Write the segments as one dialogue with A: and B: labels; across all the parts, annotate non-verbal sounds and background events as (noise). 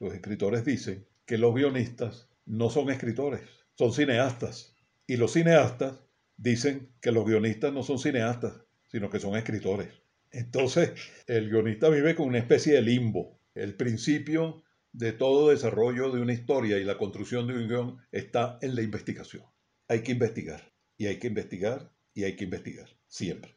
A: los escritores dicen que los guionistas no son escritores, son cineastas. Y los cineastas dicen que los guionistas no son cineastas, sino que son escritores. Entonces, el guionista vive con una especie de limbo. El principio de todo desarrollo de una historia y la construcción de un guion está en la investigación. Hay que investigar, y hay que investigar, y hay que investigar, siempre.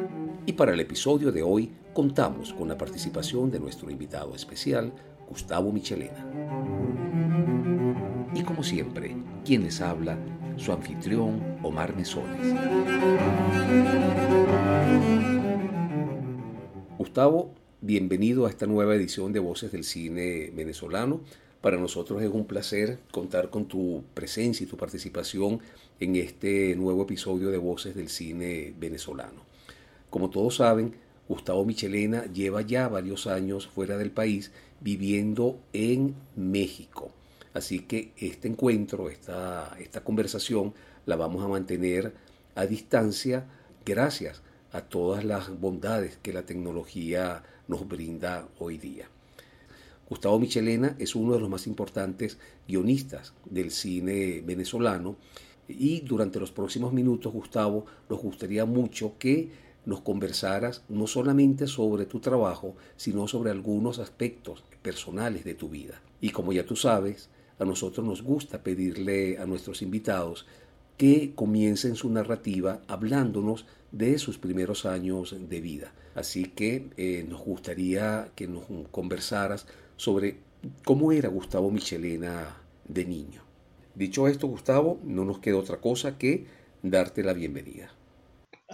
B: Y para el episodio de hoy contamos con la participación de nuestro invitado especial, Gustavo Michelena. Y como siempre, quien les habla, su anfitrión, Omar Mesones. Gustavo, bienvenido a esta nueva edición de Voces del Cine Venezolano. Para nosotros es un placer contar con tu presencia y tu participación en este nuevo episodio de Voces del Cine Venezolano. Como todos saben, Gustavo Michelena lleva ya varios años fuera del país viviendo en México. Así que este encuentro, esta, esta conversación la vamos a mantener a distancia gracias a todas las bondades que la tecnología nos brinda hoy día. Gustavo Michelena es uno de los más importantes guionistas del cine venezolano y durante los próximos minutos, Gustavo, nos gustaría mucho que nos conversaras no solamente sobre tu trabajo, sino sobre algunos aspectos personales de tu vida. Y como ya tú sabes, a nosotros nos gusta pedirle a nuestros invitados que comiencen su narrativa hablándonos de sus primeros años de vida. Así que eh, nos gustaría que nos conversaras sobre cómo era Gustavo Michelena de niño. Dicho esto, Gustavo, no nos queda otra cosa que darte la bienvenida.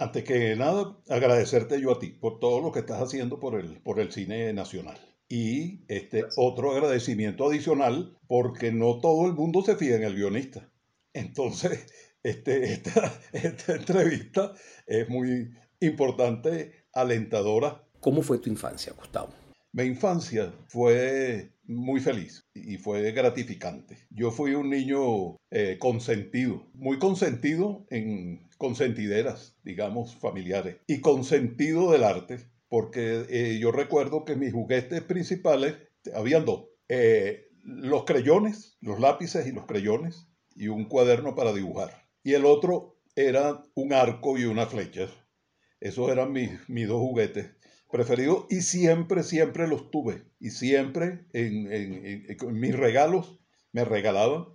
A: Antes que nada, agradecerte yo a ti por todo lo que estás haciendo por el, por el cine nacional. Y este otro agradecimiento adicional, porque no todo el mundo se fía en el guionista. Entonces, (laughs) este, esta, (laughs) esta entrevista es muy importante, alentadora.
B: ¿Cómo fue tu infancia, Gustavo?
A: Mi infancia fue muy feliz y fue gratificante. Yo fui un niño eh, consentido, muy consentido en consentideras, digamos, familiares, y consentido del arte, porque eh, yo recuerdo que mis juguetes principales, habían dos, eh, los creyones, los lápices y los creyones, y un cuaderno para dibujar. Y el otro era un arco y una flecha. Esos eran mis, mis dos juguetes preferido y siempre, siempre los tuve. Y siempre en, mis regalos me regalaban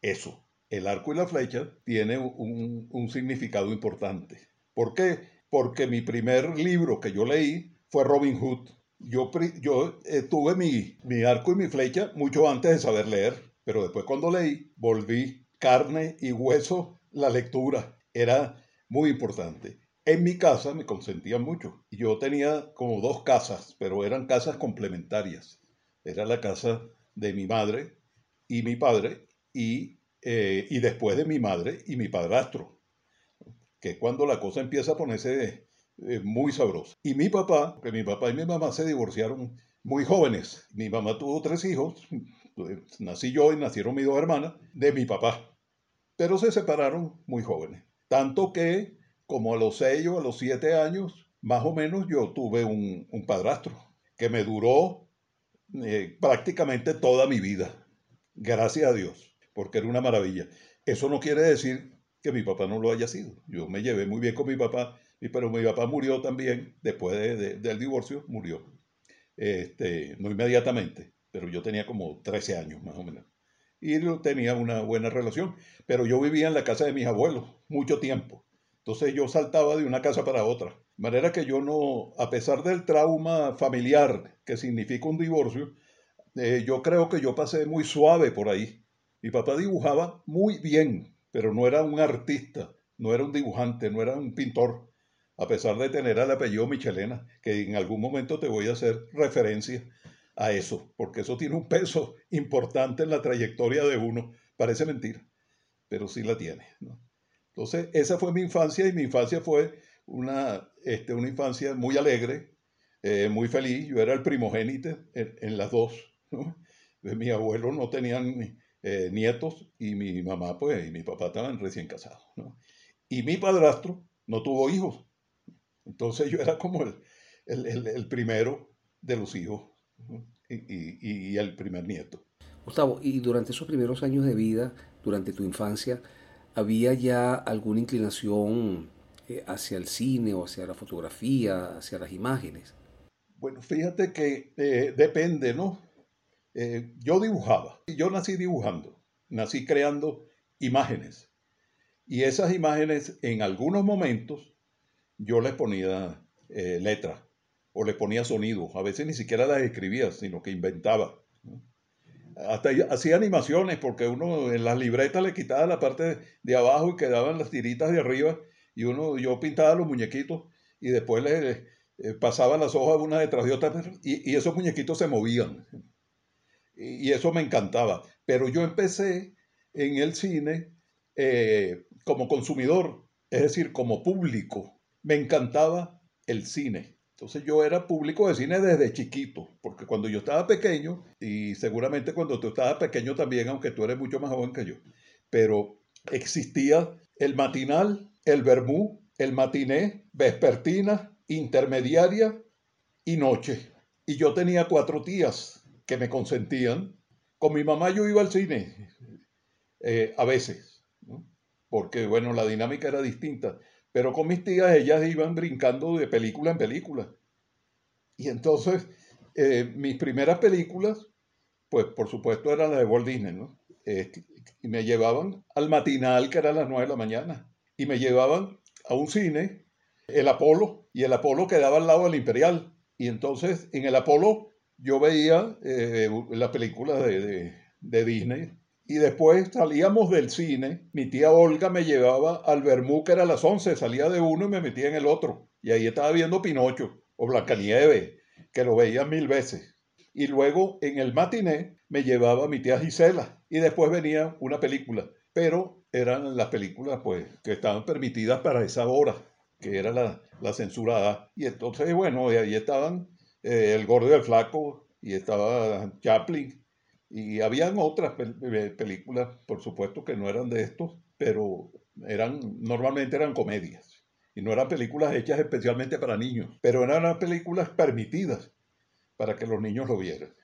A: eso. El arco y la flecha tiene un, significado importante. ¿Por qué? Porque mi primer libro que yo leí fue Robin Hood. Yo, yo eh, tuve mi, mi arco y mi flecha mucho antes de saber leer, pero después cuando leí volví carne y hueso la lectura. Era muy importante. En mi casa me consentían mucho. Yo tenía como dos casas, pero eran casas complementarias. Era la casa de mi madre y mi padre y, eh, y después de mi madre y mi padrastro, que es cuando la cosa empieza a ponerse eh, muy sabrosa. Y mi papá, que mi papá y mi mamá se divorciaron muy jóvenes. Mi mamá tuvo tres hijos, nací yo y nacieron mis dos hermanas, de mi papá, pero se separaron muy jóvenes. Tanto que como a los seis o a los siete años, más o menos yo tuve un, padrastro que me duró eh, prácticamente toda mi vida. Gracias a Dios, porque era una maravilla. Eso no quiere decir que mi papá no lo haya sido. Yo me llevé muy bien con mi papá, pero mi papá murió también después del divorcio, murió. Este, no inmediatamente, pero yo tenía como 13 años más o menos. Y tenía una buena relación, pero yo vivía en la casa de mis abuelos mucho tiempo. Entonces yo saltaba de una casa para otra. De manera que yo no, a pesar del trauma familiar que significa un divorcio, eh, yo creo que yo pasé muy suave por ahí. Mi papá dibujaba muy bien, pero no era un artista, no era un dibujante, no era un pintor. a pesar de tener el apellido Michelena, que en algún momento te voy a hacer referencia a eso, porque eso tiene un peso importante en la trayectoria de uno. Parece mentira, pero sí la tiene. Entonces, esa fue mi infancia y mi infancia fue una, este, una infancia muy alegre, eh, muy feliz. Yo era el primogénito en, las dos. Mi abuelo no tenían eh, nietos y mi mamá pues y mi papá estaban recién casados. Y mi padrastro no tuvo hijos. Entonces yo era como el, el, primero de los hijos y, y, el primer nieto.
B: Gustavo, y durante esos primeros años de vida, durante tu infancia, ¿había ya alguna inclinación eh, hacia el cine o hacia la fotografía, hacia las imágenes?
A: Bueno, fíjate que eh, depende, ¿no? Eh, yo dibujaba, yo nací dibujando, nací creando imágenes. Y esas imágenes en algunos momentos yo les ponía eh, letras o les ponía sonidos. A veces ni siquiera las escribía, sino que inventaba. Hasta hacía animaciones porque uno en las libretas le quitaba la parte de abajo y quedaban las tiritas de arriba y uno yo pintaba los muñequitos y después le, eh, pasaba las hojas una detrás de otra y, y esos muñequitos se movían y eso me encantaba. Pero yo empecé en el cine eh, como consumidor, es decir, como público. Me encantaba el cine. Entonces yo era público de cine desde chiquito, porque cuando yo estaba pequeño, y seguramente cuando tú estabas pequeño también, aunque tú eres mucho más joven que yo, pero existía el matinal, el vermú, el matiné, vespertina, intermediaria y noche. Y yo tenía cuatro tías que me consentían. Con mi mamá yo iba al cine, eh, a veces, porque bueno, la dinámica era distinta. Pero con mis tías ellas iban brincando de película en película. Y entonces, eh, mis primeras películas, pues por supuesto eran las de Walt Disney, ¿no? y me llevaban al matinal, que era a las 9 de la mañana. Y me llevaban a un cine, el Apolo, y el Apolo quedaba al lado del Imperial. Y entonces en el Apolo yo veía eh, la película de, Disney y después salíamos del cine, mi tía Olga me llevaba al Bermú, que era a las 11, salía de uno y me metía en el otro. Y ahí estaba viendo Pinocho o Blancanieves, que lo veía mil veces. Y luego en el matiné me llevaba mi tía Gisela y después venía una película, pero eran las películas pues que estaban permitidas para esa hora, que era la, la censurada. Y entonces, bueno, ahí estaban eh, el Gordo y el Flaco, y estaba Chaplin, y habían otras eh, películas, por supuesto, que no eran de estos, pero eran, normalmente eran comedias. Y no eran películas hechas especialmente para niños, pero eran películas permitidas para que los niños lo vieran.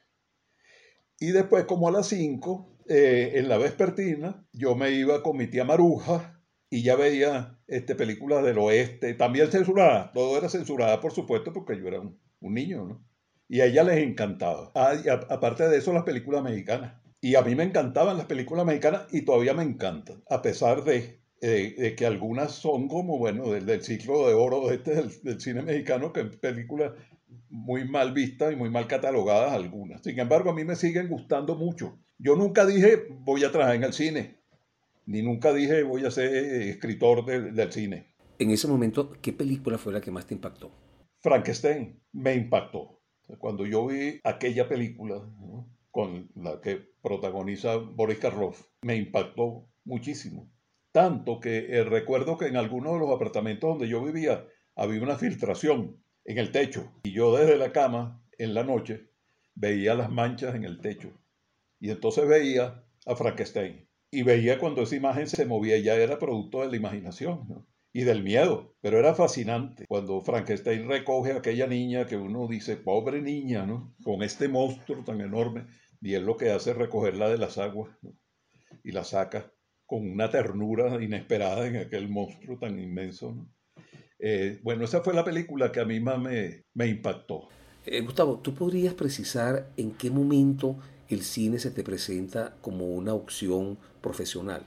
A: Y después, como a las 5, eh, en la vespertina, yo me iba con mi tía Maruja y ya veía este, películas del oeste, también censuradas, todo era censurada, por supuesto, porque yo era un, un niño, ¿no? Y a ella les encantaba. Ah, aparte de eso, las películas mexicanas. Y a mí me encantaban las películas mexicanas y todavía me encantan, a pesar de, eh, que algunas son como, bueno, del, del ciclo de oro este del, cine mexicano, que películas muy mal vistas y muy mal catalogadas algunas. Sin embargo, a mí me siguen gustando mucho. Yo nunca dije voy a trabajar en el cine, ni nunca dije voy a ser escritor del cine.
B: En ese momento, ¿qué película fue la que más te impactó?
A: Frankenstein me impactó. Cuando yo vi aquella película con la que protagoniza Boris Karloff, me impactó muchísimo. Tanto que eh, recuerdo que en algunos de los apartamentos donde yo vivía había una filtración en el techo y yo desde la cama en la noche veía las manchas en el techo y entonces veía a Frankenstein y veía cuando esa imagen se movía ya era producto de la imaginación. Y del miedo. Pero era fascinante cuando Frankenstein recoge a aquella niña que uno dice, pobre niña, ¿no? Con este monstruo tan enorme. Y él lo que hace recogerla de las aguas y la saca con una ternura inesperada en aquel monstruo tan inmenso. Eh, bueno, esa fue la película que a mí más me, me impactó.
B: Eh, Gustavo, ¿tú podrías precisar en qué momento el cine se te presenta como una opción profesional?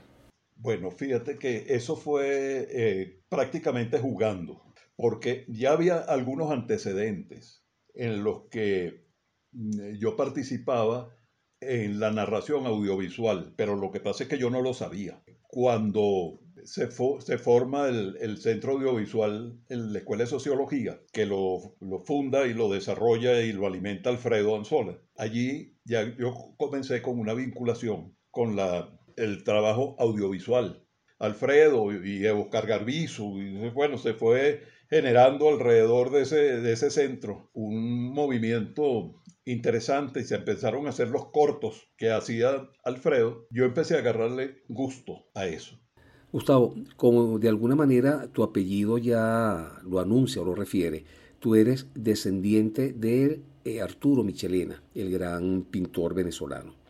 A: Bueno, fíjate que eso fue eh, prácticamente jugando, porque ya había algunos antecedentes en los que mm, yo participaba en la narración audiovisual, pero lo que pasa es que yo no lo sabía. Cuando se, se forma el, el, Centro Audiovisual en la Escuela de Sociología, que lo, lo, funda y lo desarrolla y lo alimenta Alfredo Anzola. Allí ya yo comencé con una vinculación con la, el trabajo audiovisual. Alfredo y Oscar Garbizu, y bueno, se fue generando alrededor de ese, de ese centro un movimiento interesante y se empezaron a hacer los cortos que hacía Alfredo, yo empecé a agarrarle gusto a eso.
B: Gustavo, como de alguna manera tu apellido ya lo anuncia o lo refiere, tú eres descendiente de eh, Arturo Michelena, el gran pintor venezolano.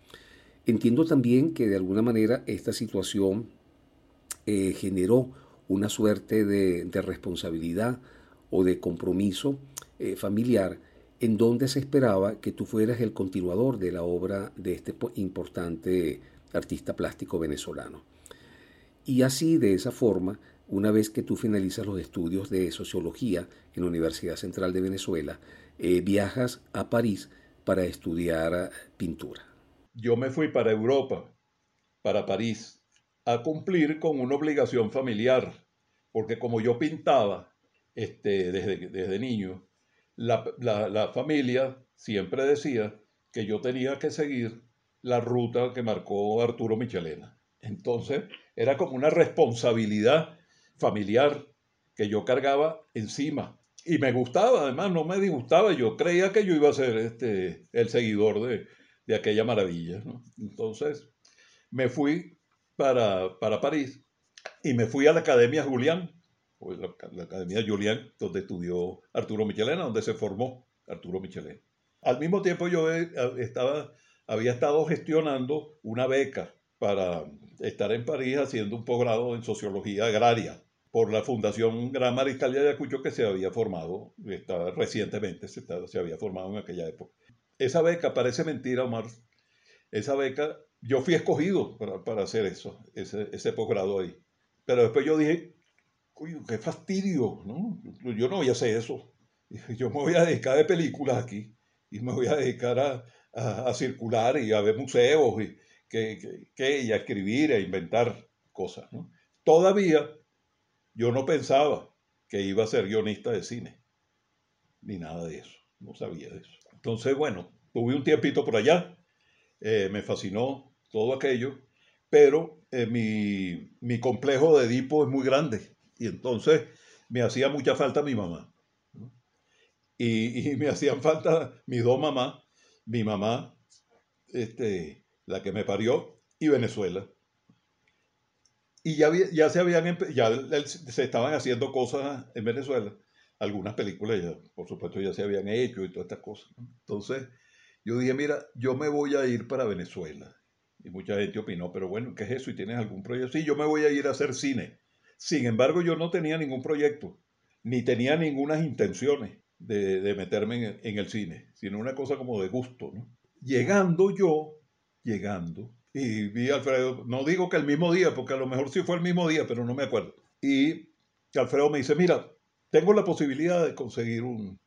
B: Entiendo también que de alguna manera esta situación eh, generó una suerte de, responsabilidad o de compromiso eh, familiar en donde se esperaba que tú fueras el continuador de la obra de este importante artista plástico venezolano. Y así, de esa forma, una vez que tú finalizas los estudios de sociología en la Universidad Central de Venezuela, eh, viajas a París para estudiar pintura.
A: Yo me fui para Europa, para París, a cumplir con una obligación familiar, porque como yo pintaba este, desde, desde niño, la, la, familia siempre decía que yo tenía que seguir la ruta que marcó Arturo Michelena. Entonces era como una responsabilidad familiar que yo cargaba encima. Y me gustaba, además, no me disgustaba. Yo creía que yo iba a ser este, el seguidor de, de aquella maravilla. Entonces me fui para, para París y me fui a la Academia Julián la, Academia Julián, donde estudió Arturo Michelena, donde se formó Arturo Michelena. Al mismo tiempo yo estaba, había estado gestionando una beca para estar en París haciendo un posgrado en sociología agraria por la Fundación Gran Mariscal de Ayacucho que se había formado estaba, recientemente, se, se, había formado en aquella época. Esa beca, parece mentira, Omar, esa beca, yo fui escogido para, para hacer eso, ese, ese posgrado ahí. Pero después yo dije, Uy, qué fastidio, ¿no? Yo no voy a hacer eso. Yo me voy a dedicar de películas aquí y me voy a dedicar a, a, circular y a ver museos y, que, que, y a escribir, a inventar cosas. Todavía yo no pensaba que iba a ser guionista de cine, ni nada de eso, no sabía de eso. Entonces, bueno, tuve un tiempito por allá, eh, me fascinó todo aquello, pero eh, mi, mi complejo de Edipo es muy grande y entonces me hacía mucha falta mi mamá. Y, (laughs) me hacían falta mis dos mamás, mi mamá, este, la que me parió, y Venezuela. Y ya, ya, se habían, ya se estaban haciendo cosas en Venezuela. Algunas películas ya, por supuesto, ya se habían hecho y todas estas cosas. Entonces, yo dije, mira, yo me voy a ir para Venezuela. Y mucha gente opinó, pero bueno, ¿qué es eso? ¿Y tienes algún proyecto? Sí, yo me voy a ir a hacer cine. Sin embargo, yo no tenía ningún proyecto, ni tenía ninguna intenciones de, meterme en, el cine, sino una cosa como de gusto. Llegando yo, llegando, y vi a Alfredo, no digo que el mismo día, porque a lo mejor sí fue el mismo día, pero no me acuerdo. Y Alfredo me dice, mira, tengo la posibilidad de conseguir un,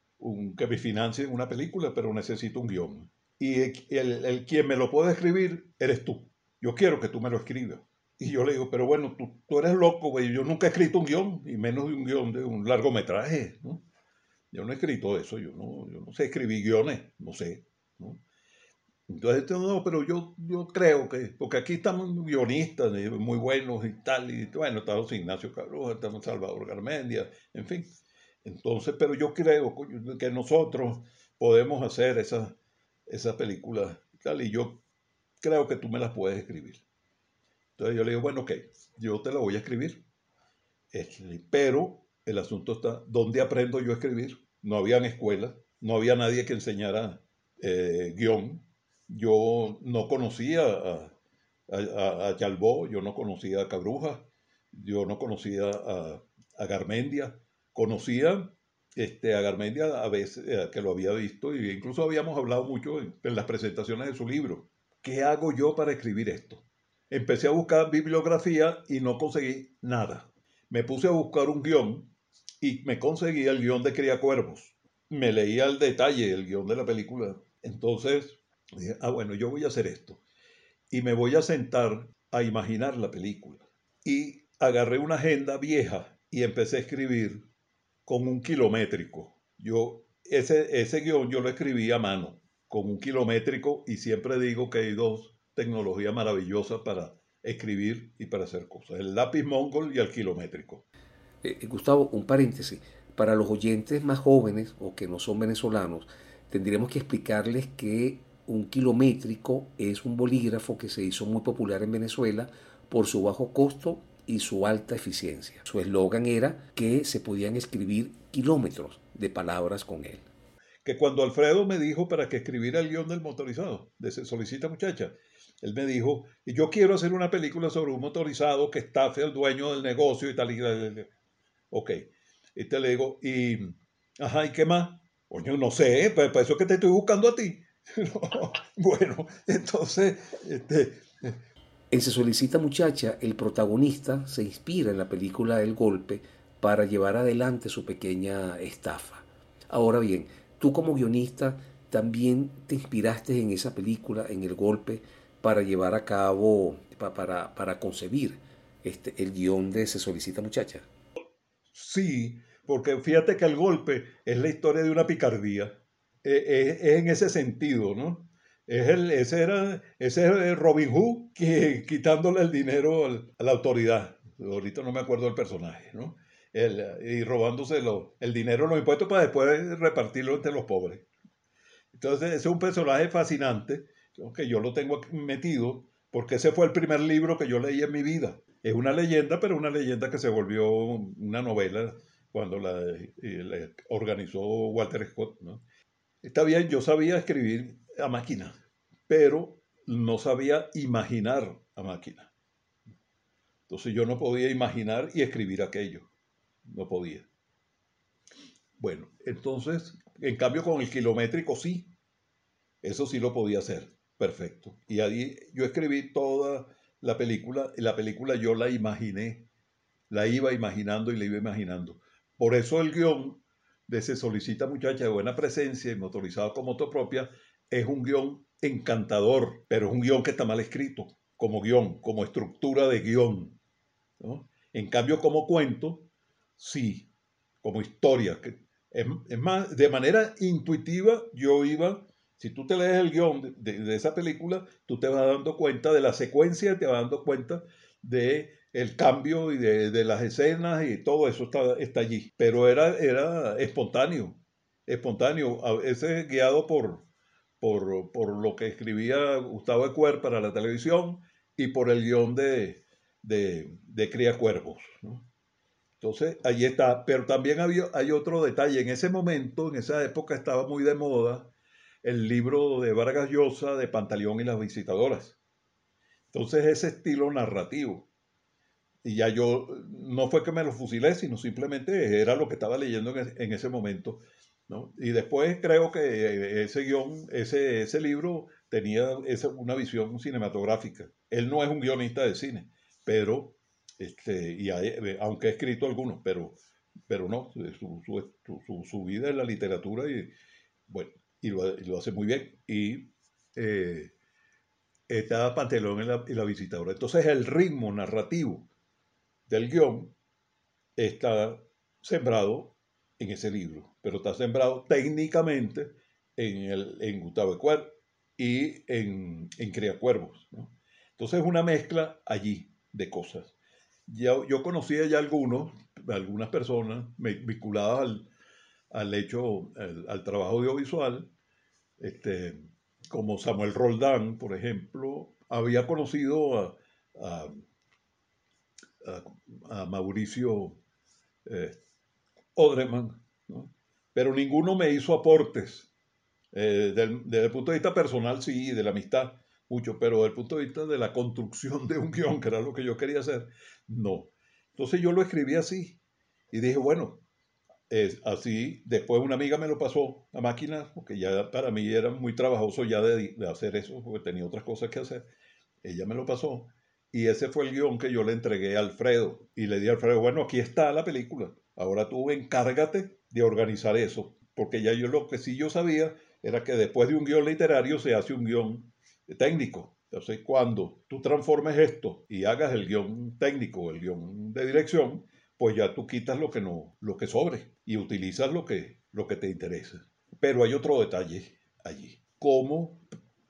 A: que me financie una película, pero necesito un guion. Y el, el, quien me lo puede escribir eres tú. Yo quiero que tú me lo escribas. Y yo le digo, pero bueno, tú, tú eres loco, güey. Yo nunca he escrito un guion, y menos de un guion de un largometraje, ¿no? Yo no he escrito eso, yo no, yo no sé escribir guiones, no sé, ¿no? Entonces, no, pero yo, yo creo que, porque aquí estamos guionistas muy buenos y tal, y bueno, estamos Ignacio Cabruja, estamos Salvador Garmendia, en fin. Entonces, pero yo creo que nosotros podemos hacer esas esa películas y tal, y yo creo que tú me las puedes escribir. Entonces yo le digo, bueno, ok, yo te lo voy a escribir. Este, pero el asunto está, ¿dónde aprendo yo a escribir? No había escuelas, no había nadie que enseñara eh, guion. Yo no conocía a, a, yo no conocía a Cabruja, yo no conocía a, a Garmendia. Conocía este, a Garmendia a veces, eh, que lo había visto, e incluso habíamos hablado mucho en las presentaciones de su libro. ¿Qué hago yo para escribir esto? Empecé a buscar bibliografía y no conseguí nada. Me puse a buscar un guion y me conseguí el guion de Cría Cuervos. Me leía al detalle el guion de la película. Entonces dije, ah, bueno, yo voy a hacer esto. Y me voy a sentar a imaginar la película. Y agarré una agenda vieja y empecé a escribir con un kilométrico. Yo, ese, ese guion yo lo escribí a mano, con un kilométrico, y siempre digo que hay dos tecnologías maravillosas para escribir y para hacer cosas, el lápiz mongol y el kilométrico.
B: Eh, eh, Gustavo, un paréntesis. Para los oyentes más jóvenes o que no son venezolanos, tendríamos que explicarles que un kilométrico es un bolígrafo que se hizo muy popular en Venezuela por su bajo costo y su alta eficiencia. Su eslogan era que se podían escribir kilómetros de palabras con él.
A: Que cuando Alfredo me dijo para que escribiera el guion del motorizado, de Solicita Muchacha, él me dijo, yo quiero hacer una película sobre un motorizado que estafe al dueño del negocio y tal. Y tal. Ok. Y te le digo, y, ajá, ¿y qué más? Coño, no sé, pues para eso es que te estoy buscando a ti. (laughs) bueno, entonces, este,
B: en Se solicita muchacha, el protagonista se inspira en la película El golpe para llevar adelante su pequeña estafa. Ahora bien, tú como guionista también te inspiraste en esa película, en El golpe, para llevar a cabo, para, para concebir este, el guion de Se solicita muchacha.
A: Sí, porque fíjate que El golpe es la historia de una picardía. Eh, eh, es en ese sentido, ¿no? Es el, ese, era, ese es Robin Hood que, quitándole el dinero a la autoridad. Ahorita no me acuerdo del personaje, ¿no? El, y robándose el dinero los impuestos para después repartirlo entre los pobres. Entonces, ese es un personaje fascinante, que yo lo tengo metido, porque ese fue el primer libro que yo leí en mi vida. Es una leyenda, pero una leyenda que se volvió una novela cuando la, la organizó Walter Scott. ¿no? Está bien, yo sabía escribir a máquina, pero no sabía imaginar a máquina. Entonces yo no podía imaginar y escribir aquello. No podía. Bueno, entonces, en cambio con el kilométrico sí. Eso sí lo podía hacer. Perfecto. Y ahí yo escribí toda la película y la película yo la imaginé. La iba imaginando y la iba imaginando. Por eso el guion de Se solicita muchacha de buena presencia y motorizado con moto propia es un guion encantador, pero es un guion que está mal escrito, como guion, como estructura de guion. En cambio, como cuento, sí, como historia. Que es, más, de manera intuitiva yo iba, si tú te lees el guion de, esa película, tú te vas dando cuenta de la secuencia, te vas dando cuenta de el cambio y de, las escenas y todo eso está, está allí. Pero era, era espontáneo, espontáneo, a veces guiado por, por, lo que escribía Gustavo Ecuer para la televisión y por el guion de, de, Cría Cuervos. Entonces, ahí está. Pero también había, hay otro detalle. En ese momento, en esa época, estaba muy de moda el libro de Vargas Llosa de Pantaleón y las visitadoras. Entonces, ese estilo narrativo. Y ya yo, no fue que me lo fusilé, sino simplemente era lo que estaba leyendo en ese momento. Y después creo que ese guion, ese, ese libro tenía esa, una visión cinematográfica. Él no es un guionista de cine, pero, este, y eh, aunque ha escrito algunos, pero, pero no, su, su, su, vida en la literatura y, bueno, y lo, hace muy bien. Y eh, está Pantelón en la, en la visitadora. Entonces el ritmo narrativo del guion está sembrado en ese libro, pero está sembrado técnicamente en, el, en Gustavo Ecuer y en, en Cría Cuervos. Entonces es una mezcla allí de cosas. Yo, yo conocía ya algunos, algunas personas vinculadas al, al hecho, al, trabajo audiovisual, este, como Samuel Roldán, por ejemplo, había conocido a, a, Mauricio eh, Odreman, pero ninguno me hizo aportes. Eh, desde el punto de vista personal, sí, de la amistad, mucho, pero desde el punto de vista de la construcción de un guion, que era lo que yo quería hacer, no. Entonces yo lo escribí así y dije, bueno, es así. Después una amiga me lo pasó a máquina, porque ya para mí era muy trabajoso ya de, hacer eso, porque tenía otras cosas que hacer. Ella me lo pasó. Y ese fue el guion que yo le entregué a Alfredo. Y le di a Alfredo, bueno, aquí está la película. Ahora tú encárgate de organizar eso. Porque ya yo lo que sí yo sabía era que después de un guion literario se hace un guion técnico. Entonces, cuando tú transformes esto y hagas el guion técnico, el guion de dirección, pues ya tú quitas lo que no, lo que sobre y utilizas lo que, lo que te interesa. Pero hay otro detalle allí. ¿Cómo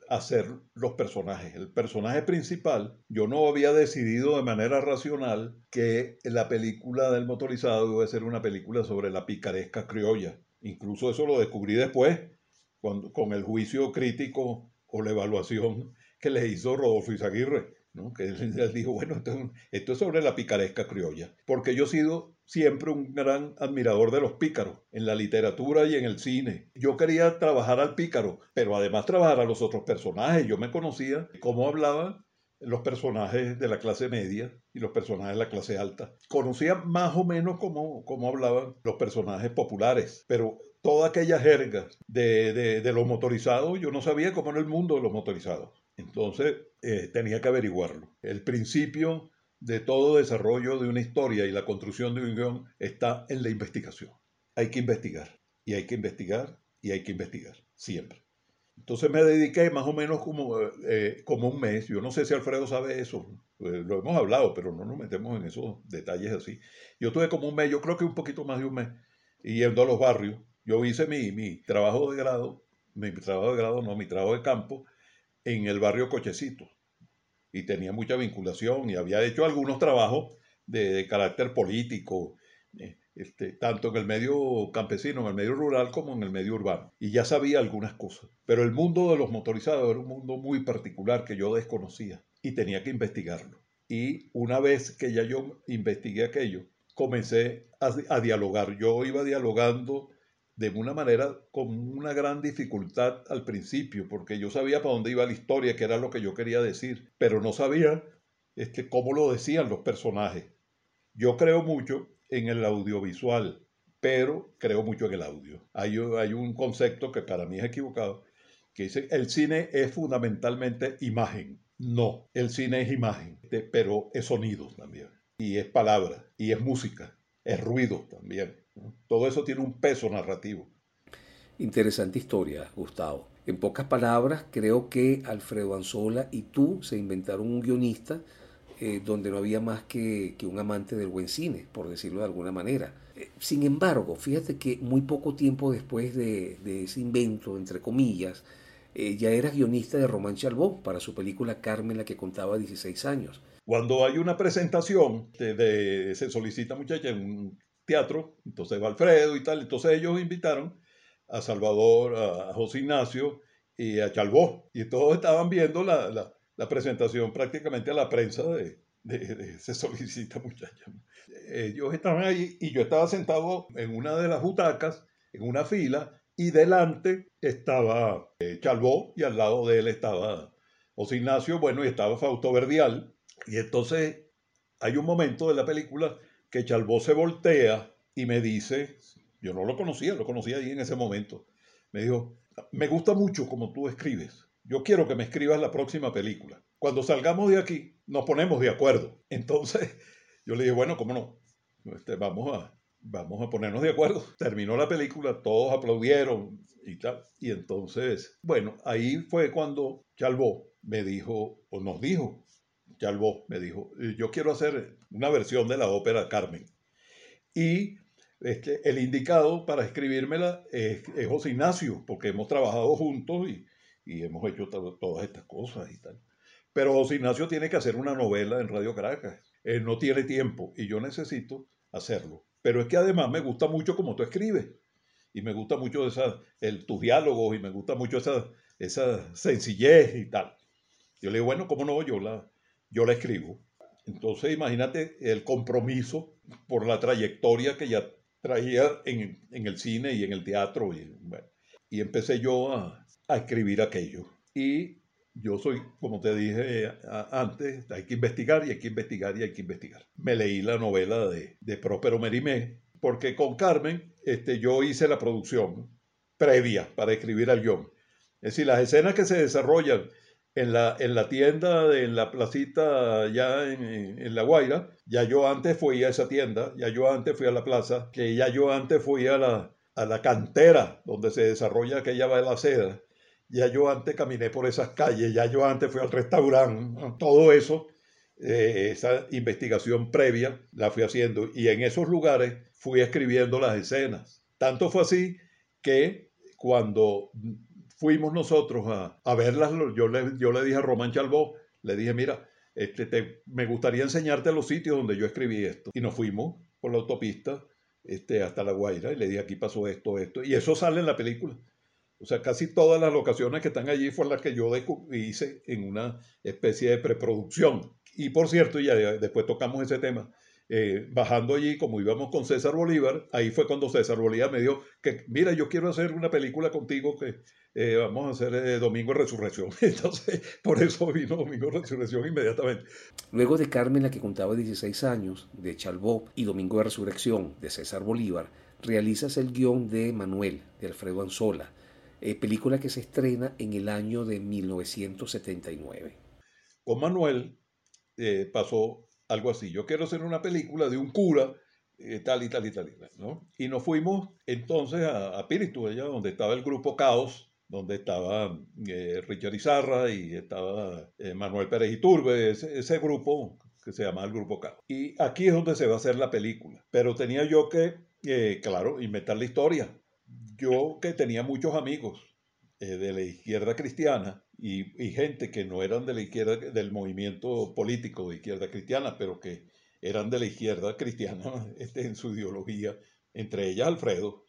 A: hacer los personajes? El personaje principal, yo no había decidido de manera racional que la película del motorizado iba a ser una película sobre la picaresca criolla. Incluso eso lo descubrí después, cuando, con el juicio crítico o la evaluación que le hizo Rodolfo Izaguirre, ¿no? que él, dijo, bueno, esto, esto, es sobre la picaresca criolla, porque yo he sido siempre un gran admirador de los pícaros, en la literatura y en el cine. Yo quería trabajar al pícaro, pero además trabajar a los otros personajes. Yo me conocía cómo hablaban los personajes de la clase media y los personajes de la clase alta. Conocía más o menos cómo, cómo hablaban los personajes populares, pero toda aquella jerga de, de, de los motorizados, yo no sabía cómo era el mundo de los motorizados. Entonces eh, tenía que averiguarlo. El principio de todo desarrollo de una historia y la construcción de un guion está en la investigación. Hay que investigar y hay que investigar y hay que investigar, siempre. Entonces me dediqué más o menos como, eh, como un mes. Yo no sé si Alfredo sabe eso. Eh, lo hemos hablado, pero no nos metemos en esos detalles así. Yo tuve como un mes, yo creo que un poquito más de un mes, yendo a los barrios. Yo hice mi, mi trabajo de grado, mi trabajo de grado, no, mi trabajo de campo en el barrio Cochecito. Y tenía mucha vinculación y había hecho algunos trabajos de, carácter político, eh, este, tanto en el medio campesino, en el medio rural, como en el medio urbano. Y ya sabía algunas cosas. Pero el mundo de los motorizados era un mundo muy particular que yo desconocía y tenía que investigarlo. Y una vez que ya yo investigué aquello, comencé a, a dialogar. Yo iba dialogando de una manera con una gran dificultad al principio, porque yo sabía para dónde iba la historia, que era lo que yo quería decir, pero no sabía este, cómo lo decían los personajes. Yo creo mucho en el audiovisual, pero creo mucho en el audio. Hay, hay un concepto que para mí es equivocado, que dice, el cine es fundamentalmente imagen. No, el cine es imagen, pero es sonido también, y es palabra, y es música, es ruido también. Todo eso tiene un peso narrativo.
B: Interesante historia, Gustavo. En pocas palabras, creo que Alfredo Anzola y tú se inventaron un guionista eh, donde no había más que, un amante del buen cine, por decirlo de alguna manera. Eh, sin embargo, fíjate que muy poco tiempo después de, ese invento, entre comillas, eh, ya eras guionista de Román Chalbó para su película Carmen, la que contaba 16 años.
A: Cuando hay una presentación, de, se solicita muchacha un teatro, entonces Alfredo y tal, entonces ellos invitaron a Salvador, a José Ignacio y a Chalbó, y todos estaban viendo la, la, presentación prácticamente a la prensa de, de, se solicita muchacha. Ellos estaban ahí y yo estaba sentado en una de las butacas, en una fila, y delante estaba eh, Chalbó y al lado de él estaba José Ignacio, bueno, y estaba Fausto Verdial, y entonces hay un momento de la película que Chalbó se voltea y me dice, yo no lo conocía, lo conocía ahí en ese momento, me dijo, me gusta mucho como tú escribes, yo quiero que me escribas la próxima película. Cuando salgamos de aquí, nos ponemos de acuerdo. (laughs) Entonces, yo le dije, bueno, ¿cómo no? Este, vamos, a, vamos a ponernos de acuerdo. Terminó la película, todos aplaudieron y tal. Y entonces, bueno, ahí fue cuando Chalbó me dijo, o nos dijo, Chalbó me dijo, eh, yo quiero hacer una versión de la ópera Carmen. Y este, el indicado para escribírmela es, José Ignacio, porque hemos trabajado juntos y, hemos hecho todas estas cosas y tal. Pero José Ignacio tiene que hacer una novela en Radio Caracas. Él no tiene tiempo y yo necesito hacerlo. Pero es que además me gusta mucho como tú escribes. Y me gusta mucho esa, el, tus diálogos y me gusta mucho esa, esa sencillez y tal. Yo le digo, bueno, ¿cómo no? Yo la, yo la escribo. Entonces imagínate el compromiso por la trayectoria que ya traía en, el cine y en el teatro. Y, y empecé yo a, escribir aquello. Y yo soy, como te dije antes, hay que investigar y hay que investigar y hay que investigar. Me leí la novela de, de Próspero Merimé, porque con Carmen este, yo hice la producción previa para escribir al guion. Es decir, las escenas que se desarrollan en la, en la tienda, de, en la placita ya en, La Guaira. Ya yo antes fui a esa tienda, ya yo antes fui a la plaza, que ya yo antes fui a la, a la cantera donde se desarrolla aquella balacera. ya yo antes caminé por esas calles, ya yo antes fui al restaurante, todo eso, eh, esa investigación previa la fui haciendo y en esos lugares fui escribiendo las escenas. Tanto fue así que cuando fuimos nosotros a, a verlas, yo le, yo le dije a Román Chalbó, le dije, mira, este, me gustaría enseñarte los sitios donde yo escribí esto. Y nos fuimos por la autopista este, hasta La Guaira y le dije, aquí pasó esto, esto. Y eso sale en la película. O sea, casi todas las locaciones que están allí fueron las que yo hice en una especie de preproducción. Y por cierto, ya después tocamos ese tema, eh, bajando allí, como íbamos con César Bolívar, ahí fue cuando César Bolívar me dijo que, mira, yo quiero hacer una película contigo que eh, vamos a hacer eh, Domingo de Resurrección. (laughs) Entonces, por eso vino Domingo de Resurrección inmediatamente.
B: Luego de Carmen, la que contaba 16 años, de Chalbó, y Domingo de Resurrección, de César Bolívar, realizas el guion de Manuel, de Alfredo Anzola, película que se estrena en el año de 1979.
A: Con Manuel pasó algo así. Yo quiero hacer una película de un cura, eh, tal y tal y tal y tal, ¿no? Y nos fuimos entonces a, a Píritu, allá donde estaba el grupo Caos, donde estaba eh, Richard Izarra y estaba eh, Manuel Pérez Iturbe, ese, ese grupo que se llama el Grupo Caos. Y aquí es donde se va a hacer la película. Pero tenía yo que, claro, inventar la historia. Yo que tenía muchos amigos de la izquierda cristiana, y, gente que no eran de la izquierda, del movimiento político de izquierda cristiana, pero que eran de la izquierda cristiana (laughs) este, en su ideología, entre ellas Alfredo.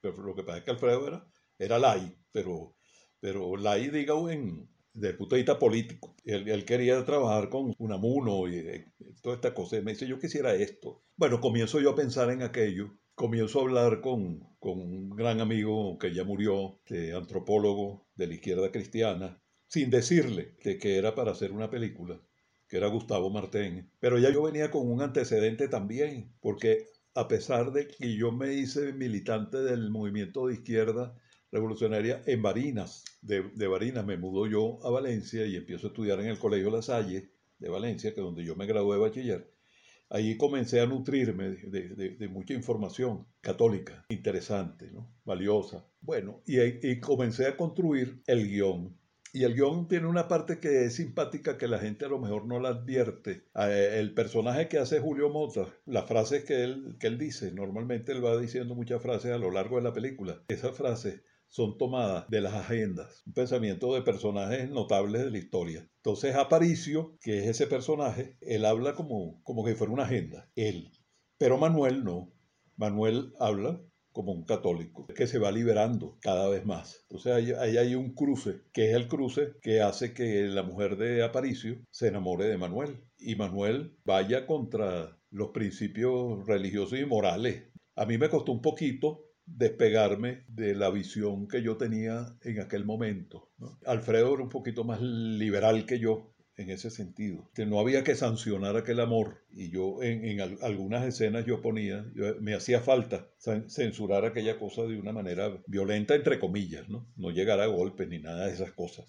A: Pero lo que pasa es que Alfredo era, era lai, pero, pero lai, digo, en, desde el punto de vista político. Él, él, quería trabajar con Unamuno y, y eh, toda esta cosa. Y me dice, yo quisiera esto. Bueno, comienzo yo a pensar en aquello comienzo a hablar con, con, un gran amigo que ya murió, de antropólogo de la izquierda cristiana, sin decirle que, era para hacer una película, que era Gustavo Martín. Pero ya yo venía con un antecedente también, porque a pesar de que yo me hice militante del movimiento de izquierda revolucionaria en Barinas, de, de Barinas me mudo yo a Valencia y empiezo a estudiar en el Colegio La Salle de Valencia, que es donde yo me gradué de bachiller. Ahí comencé a nutrirme de, mucha información católica, interesante, ¿no? valiosa. Bueno, y, y comencé a construir el guion y el guion tiene una parte que es simpática que la gente a lo mejor no la advierte. Eh, el personaje que hace Julio Mota, las frases que él, que él dice, normalmente él va diciendo muchas frases a lo largo de la película. Esas frases son tomadas de las agendas, un pensamiento de personajes notables de la historia. Entonces Aparicio, que es ese personaje, él habla como, como que fuera una agenda, él. Pero Manuel no. Manuel habla como un católico, que se va liberando cada vez más. Entonces ahí, hay un cruce, que es el cruce que hace que la mujer de Aparicio se enamore de Manuel y Manuel vaya contra los principios religiosos y morales. A mí me costó un poquito despegarme de la visión que yo tenía en aquel momento. Alfredo era un poquito más liberal que yo, en ese sentido. Que no había que sancionar aquel amor. Y yo en, algunas escenas yo ponía, me hacía falta censurar aquella cosa de una manera violenta, entre comillas, ¿no? No llegar a golpes ni nada de esas cosas.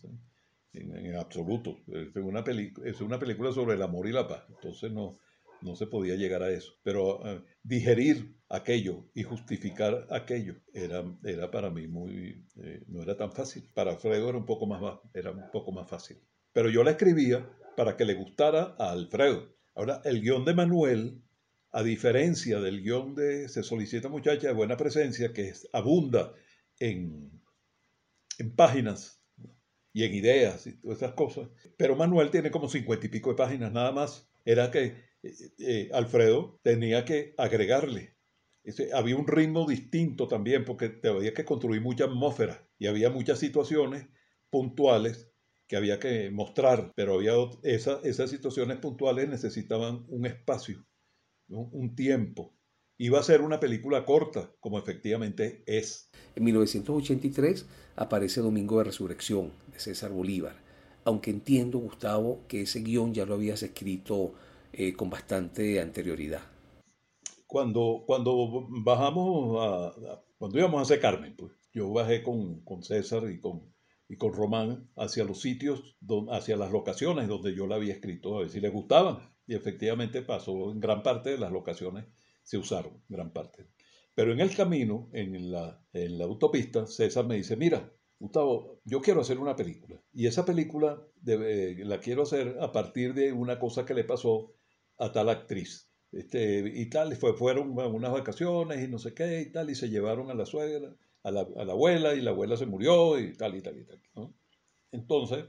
A: En, absoluto. Es una, es una película sobre el amor y la paz. Entonces no, no se podía llegar a eso. Pero eh, digerir aquello y justificar aquello era, era para mí muy, eh, no era tan fácil. Para Alfredo era un poco más, era un poco más fácil. Pero yo la escribía para que le gustara a Alfredo. Ahora, el guion de Manuel, a diferencia del guion de Se solicita muchacha de buena presencia, que abunda en, en páginas y en ideas y todas esas cosas, pero Manuel tiene como cincuenta y pico de páginas nada más. Era que eh, eh, Alfredo tenía que agregarle. había un ritmo distinto también porque había que construir mucha atmósfera y había muchas situaciones puntuales que había que mostrar, pero había esas situaciones puntuales necesitaban un espacio, un tiempo. Iba a ser una película corta, como efectivamente es.
B: En 1983 aparece Domingo de Resurrección, de César Bolívar, aunque entiendo, Gustavo, que ese guion ya lo habías escrito eh, con bastante anterioridad.
A: Cuando, cuando bajamos a, cuando íbamos a hacer Carmen, pues yo bajé con, con César y con, y con Román hacia los sitios, hacia las locaciones donde yo la había escrito, a ver si le gustaban. Y efectivamente pasó, en gran parte de las locaciones se usaron, gran parte. Pero en el camino, en la, en la autopista, César me dice, mira, Gustavo, yo quiero hacer una película. Y esa película la quiero hacer a partir de una cosa que le pasó a tal actriz. Este, y tal, fue, fueron unas vacaciones y no sé qué y tal, y se llevaron a la suegra, a la, abuela, y la abuela se murió y tal y tal y tal. Entonces,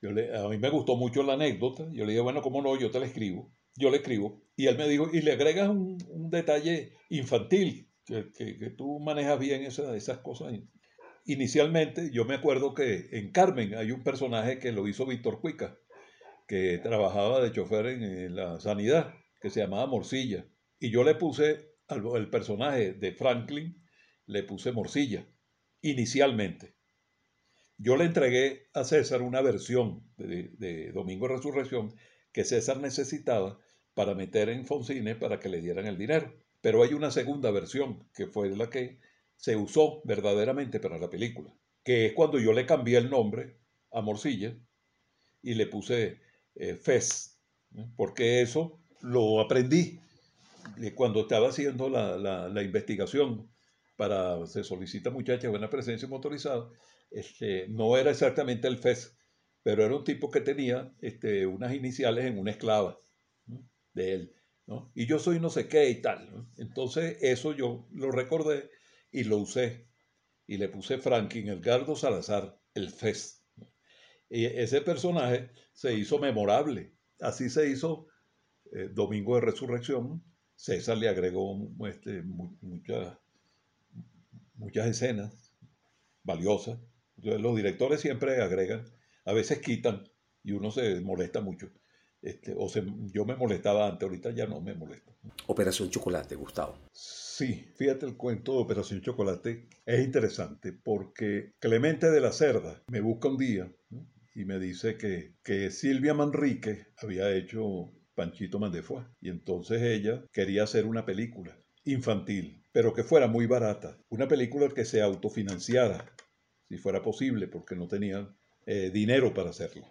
A: yo le, a mí me gustó mucho la anécdota, yo le dije, bueno, ¿cómo no? Yo te la escribo, yo le escribo, y él me dijo, y le agregas un, un detalle infantil, que, que, que, tú manejas bien esas, esas cosas. Inicialmente, yo me acuerdo que en Carmen hay un personaje que lo hizo Víctor Cuica, que trabajaba de chofer en, la sanidad, que se llamaba Morcilla. Y yo le puse al personaje de Franklin, le puse Morcilla, inicialmente. Yo le entregué a César una versión de, Domingo Resurrección que César necesitaba para meter en Foncine para que le dieran el dinero. Pero hay una segunda versión, que fue la que se usó verdaderamente para la película, que es cuando yo le cambié el nombre a Morcilla y le puse eh, Fez, porque eso lo aprendí cuando estaba haciendo la, la, investigación para Se solicita muchacha buena presencia motorizada, este, no era exactamente el FES, pero era un tipo que tenía este, unas iniciales en una esclava de él. Y yo soy no sé qué y tal. Entonces eso yo lo recordé y lo usé. Y le puse Franklin Edgardo Salazar, el FES. Y ese personaje se hizo memorable. Así se hizo eh, Domingo de Resurrección. César le agregó este, muchas, muchas escenas valiosas. los directores siempre agregan, a veces quitan y uno se molesta mucho. Este, o yo me molestaba antes, ahorita ya no me molesto.
B: Operación Chocolate, Gustavo.
A: Sí, fíjate el cuento de Operación Chocolate es interesante porque Clemente de la Cerda me busca un día y me dice que, que Silvia Manrique había hecho Panchito Mandefua y entonces ella quería hacer una película infantil, pero que fuera muy barata, una película que se autofinanciara, si fuera posible, porque no tenía eh, dinero para hacerlo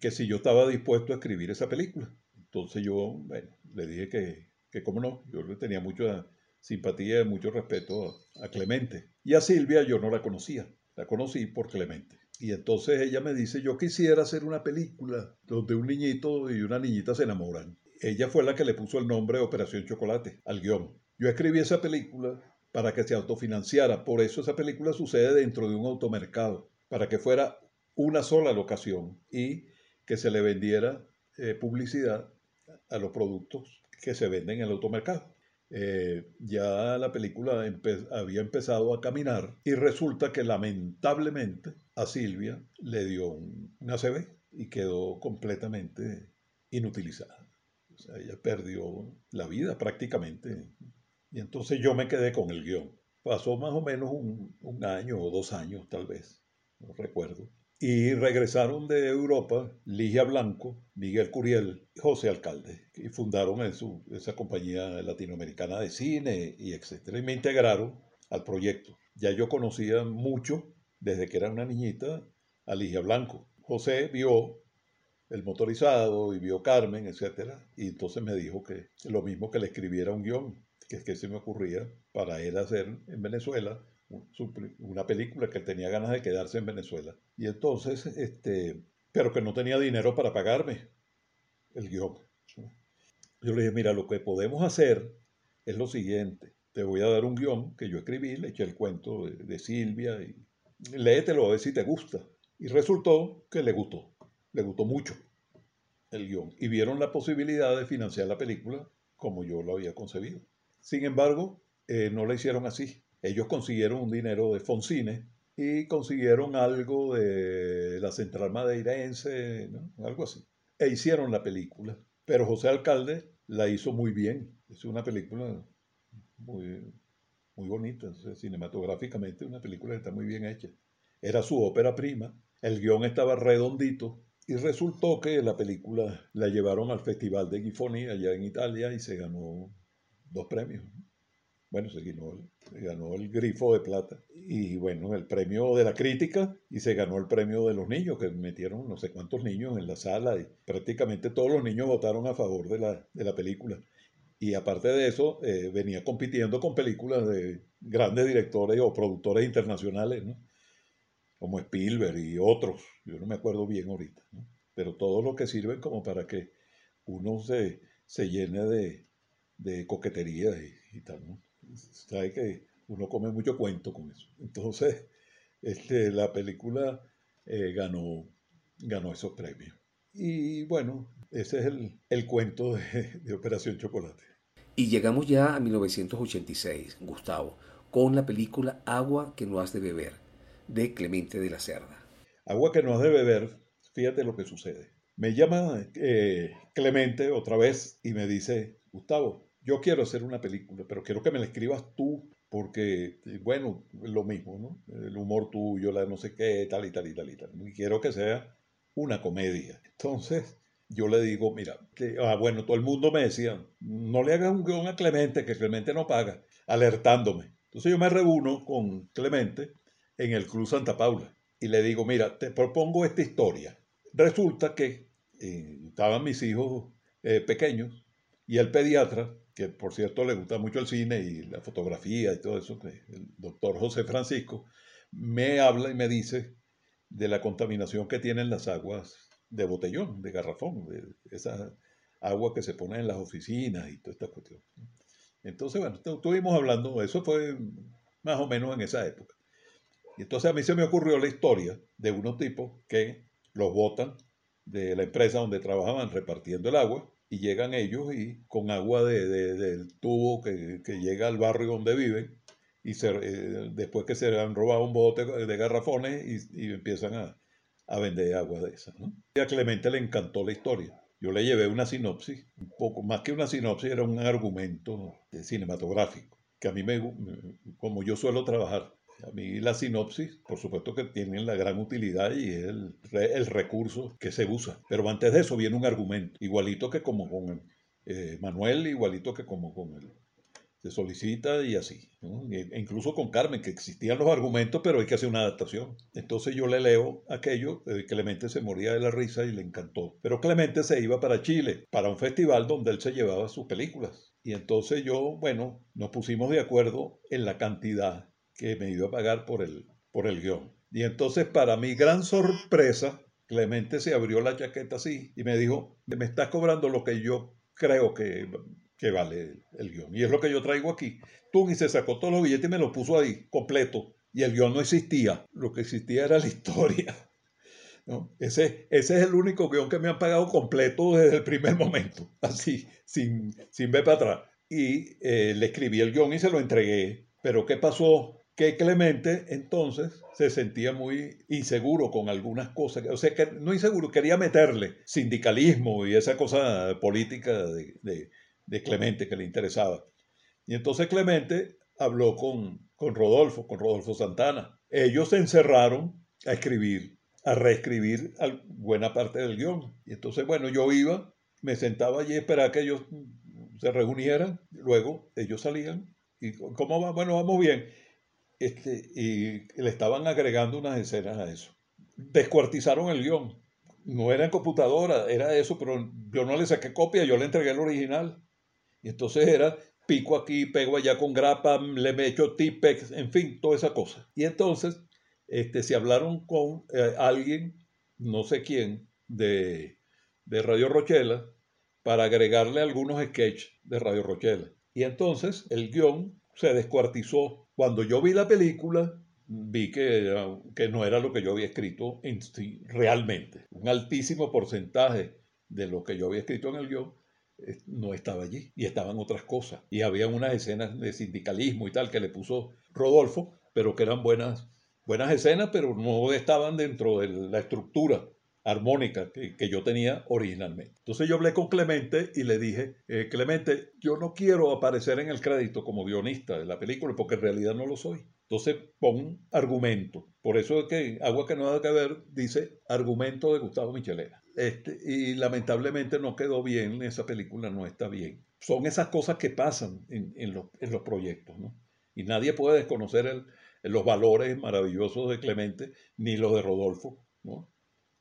A: que si yo estaba dispuesto a escribir esa película. Entonces yo, bueno, le dije que, que cómo no, yo le tenía mucha simpatía y mucho respeto a, Clemente. Y a Silvia yo no la conocía, la conocí por Clemente. Y entonces ella me dice, yo quisiera hacer una película donde un niñito y una niñita se enamoran. Ella fue la que le puso el nombre Operación Chocolate al guion. Yo escribí esa película para que se autofinanciara, por eso esa película sucede dentro de un automercado, para que fuera una sola locación y que se le vendiera eh, publicidad a los productos que se venden en el automercado. Eh, ya la película había empezado a caminar y resulta que lamentablemente a Silvia le dio un, un ACV y quedó completamente inutilizada. O sea, ella perdió la vida prácticamente. Y entonces yo me quedé con el guion. Pasó más o menos un, un año o dos años tal vez, no recuerdo. Y regresaron de Europa Ligia Blanco, Miguel Curiel José Alcalde, y fundaron esa compañía latinoamericana de cine y etcétera. Y me integraron al proyecto. Ya yo conocía mucho, desde que era una niñita, a Ligia Blanco. José vio el motorizado y vio Carmen, etcétera, y entonces me dijo que lo mismo que le escribiera un guion, que que se me ocurría para él hacer en Venezuela una película que él tenía ganas de quedarse en Venezuela. Y entonces, este, pero que no tenía dinero para pagarme el guion. Yo le dije, mira, lo que podemos hacer es lo siguiente. Te voy a dar un guion que yo escribí, le eché el cuento de, Silvia y léetelo a ver si te gusta. Y resultó que le gustó, le gustó mucho el guion. Y vieron la posibilidad de financiar la película como yo lo había concebido. Sin embargo, eh, no la hicieron así. Ellos consiguieron un dinero de Foncine y consiguieron algo de la Central Madeirense, algo así. E hicieron la película. Pero José Alcalde la hizo muy bien. Es una película muy, muy bonita, cinematográficamente una película que está muy bien hecha. Era su ópera prima, el guion estaba redondito y resultó que la película la llevaron al Festival de Gifoni allá en Italia y se ganó dos premios bueno, se ganó, el grifo de plata y bueno, el premio de la crítica y se ganó el premio de los niños, que metieron no sé cuántos niños en la sala y prácticamente todos los niños votaron a favor de la, de la película. Y aparte de eso, eh, venía compitiendo con películas de grandes directores o productores internacionales, ¿no? como Spielberg y otros, yo no me acuerdo bien ahorita, pero todos los que sirven como para que uno se, se llene de, de coquetería y, tal, ¿no? Sabe que uno come mucho cuento con eso. Entonces, (laughs) este, la película eh, ganó, ganó esos premios. Y bueno, ese es el, el cuento de, de, Operación Chocolate.
B: Y llegamos ya a 1986, Gustavo, con la película Agua que no has de beber, de Clemente de la Cerda.
A: Agua que no has de beber, fíjate lo que sucede. Me llama eh, Clemente otra vez y me dice, Gustavo, yo quiero hacer una película, pero quiero que me la escribas tú, porque, bueno, lo mismo, ¿no? El humor tuyo, la no sé qué, tal y tal y tal y tal. Y quiero que sea una comedia. Entonces, yo le digo, mira, ah, bueno, todo el mundo me decía, no le hagas un guion a Clemente, que Clemente no paga, alertándome. Entonces yo me reúno con Clemente en el Club Santa Paula y le digo, mira, te propongo esta historia. Resulta que eh, estaban mis hijos eh, pequeños y el pediatra por cierto le gusta mucho el cine y la fotografía y todo eso, el doctor José Francisco, me habla y me dice de la contaminación que tienen las aguas de botellón, de garrafón, de esa agua que se pone en las oficinas y toda esta cuestión. Entonces, bueno, estuvimos hablando, eso fue más o menos en esa época. Y entonces a mí se me ocurrió la historia de unos tipos que los botan de la empresa donde trabajaban repartiendo el agua y llegan ellos y con agua de, del tubo que, que, llega al barrio donde viven y se, eh, después que se han robado un bote de garrafones y, y empiezan a, a, vender agua de esa. Y a Clemente le encantó la historia. Yo le llevé una sinopsis, un poco más que una sinopsis, era un argumento cinematográfico, que a mí me, como yo suelo trabajar, a mí la sinopsis, por supuesto que tienen la gran utilidad y es el, el, recurso que se usa. Pero antes de eso viene un argumento, igualito que como con eh, Manuel, igualito que como con él. Se solicita y así. E incluso con Carmen, que existían los argumentos, pero hay que hacer una adaptación. Entonces yo le leo aquello, eh, Clemente se moría de la risa y le encantó. Pero Clemente se iba para Chile, para un festival donde él se llevaba sus películas. Y entonces yo, bueno, nos pusimos de acuerdo en la cantidad que me iba a pagar por el, por el guion. Y entonces, para mi gran sorpresa, Clemente se abrió la chaqueta así y me dijo, me estás cobrando lo que yo creo que, que vale el, guion. Y es lo que yo traigo aquí. Tú y se sacó todos los billetes y me los puso ahí, completo. Y el guion no existía. Lo que existía era la (laughs) historia. ¿no? Ese, ese es el único guion que me han pagado completo desde el primer momento. (laughs) Así, sin, sin ver para atrás. Y eh, le escribí el guion y se lo entregué. Pero ¿qué pasó? Que Clemente entonces se sentía muy inseguro con algunas cosas, o sea, que no inseguro, quería meterle sindicalismo y esa cosa política de, Clemente que le interesaba. Y entonces Clemente habló con, con Rodolfo, con Rodolfo Santana. Ellos se encerraron a escribir, a reescribir buena parte del guion. Y entonces, bueno, yo iba, me sentaba allí, esperaba que ellos se reunieran, luego ellos salían. ¿Y cómo va? Bueno, vamos bien este, y le estaban agregando unas escenas a eso. Descuartizaron el guion. No era en computadora, era eso, pero yo no le saqué copia, yo le entregué el original. Y entonces era pico aquí, pego allá con grapa, le me echo tipex, en fin, toda esa cosa. Y entonces este, se hablaron con eh, alguien, no sé quién, de, de Radio Rochela, para agregarle algunos sketches de Radio Rochela. Y entonces el guion se descuartizó cuando yo vi la película, vi que, que no era lo que yo había escrito en realmente. Un altísimo porcentaje de lo que yo había escrito en el guion eh, no estaba allí y estaban otras cosas. Y había unas escenas de sindicalismo y tal que le puso Rodolfo, pero que eran buenas, buenas escenas, pero no estaban dentro de la estructura armónica que, que, yo tenía originalmente. Entonces yo hablé con Clemente y le dije, eh, Clemente, yo no quiero aparecer en el crédito como guionista de la película porque en realidad no lo soy. Entonces pon argumento. Por eso es que Agua que no ha que ver dice argumento de Gustavo Michelena. Este, y lamentablemente no quedó bien, esa película no está bien. Son esas cosas que pasan en, en, los, en los, proyectos, ¿no? Y nadie puede desconocer el, los valores maravillosos de Clemente ni los de Rodolfo, ¿no?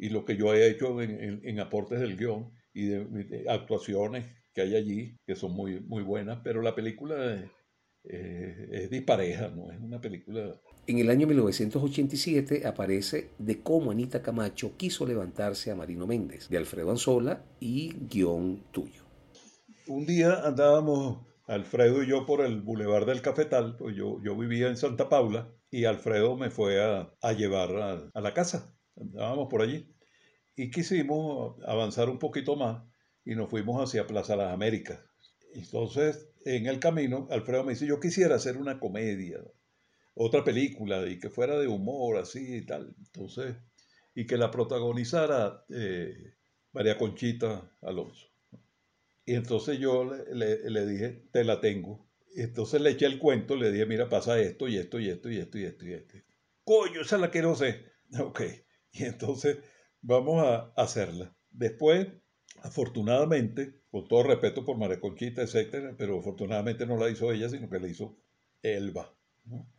A: Y lo que yo he hecho en, aportes del guion y de, actuaciones que hay allí, que son muy, muy buenas, pero la película es, es dispareja, ¿no? Es una película...
B: En el año 1987 aparece De cómo Anita Camacho quiso levantarse a Marino Méndez, de Alfredo Anzola y guion tuyo.
A: Un día andábamos Alfredo y yo por el Boulevard del Cafetal, pues yo, yo vivía en Santa Paula y Alfredo me fue a, llevar a, a, la casa. Andábamos por allí y quisimos avanzar un poquito más y nos fuimos hacia Plaza Las Américas. Entonces, en el camino, Alfredo me dice, yo quisiera hacer una comedia, otra película y que fuera de humor así y tal. Entonces, y que la protagonizara eh, María Conchita Alonso. Y entonces yo le, le, dije, te la tengo. Entonces le eché el cuento, le dije, mira, pasa esto y esto y esto y esto y esto y esto. Coño, esa la quiero hacer. (laughs) Ok. (laughs) Y entonces vamos a hacerla. Después, afortunadamente, con todo respeto por María Conchita, etcétera, pero afortunadamente no la hizo ella, sino que la hizo Elba. ¿no?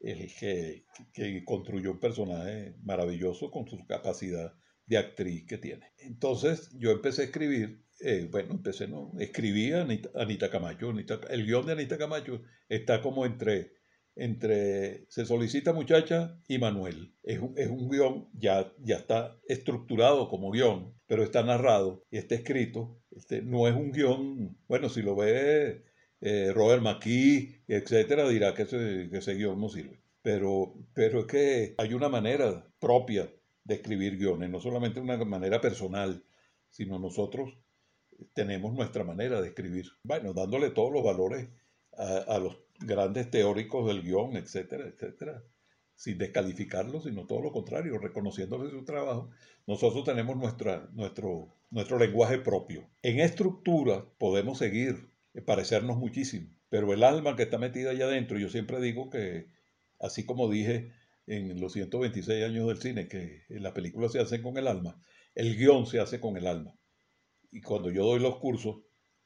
A: el que, que, construyó un personaje maravilloso con su capacidad de actriz que tiene. Entonces yo empecé a escribir, eh, bueno, empecé, no, escribí a Anita, Camacho. el guion de Anita Camacho está como entre, entre Se solicita muchacha y Manuel. Es un, es un guion, ya, ya está estructurado como guion, pero está narrado y está escrito. Este, no es un guion, bueno, si lo ve eh, Robert McKee, etcétera, dirá que ese, que ese guion no sirve. Pero, pero es que hay una manera propia de escribir guiones, no solamente una manera personal, sino nosotros tenemos nuestra manera de escribir. Bueno, dándole todos los valores a, a los grandes teóricos del guion, etcétera, etcétera, sin descalificarlos, sino todo lo contrario, reconociéndole su trabajo. Nosotros tenemos nuestra, nuestro, nuestro lenguaje propio. En estructura podemos seguir parecernos muchísimo. Pero el alma que está metida allá adentro, yo siempre digo que, así como dije en los 126 años del cine, que la película se hace con el alma, el guion se hace con el alma. Y cuando yo doy los cursos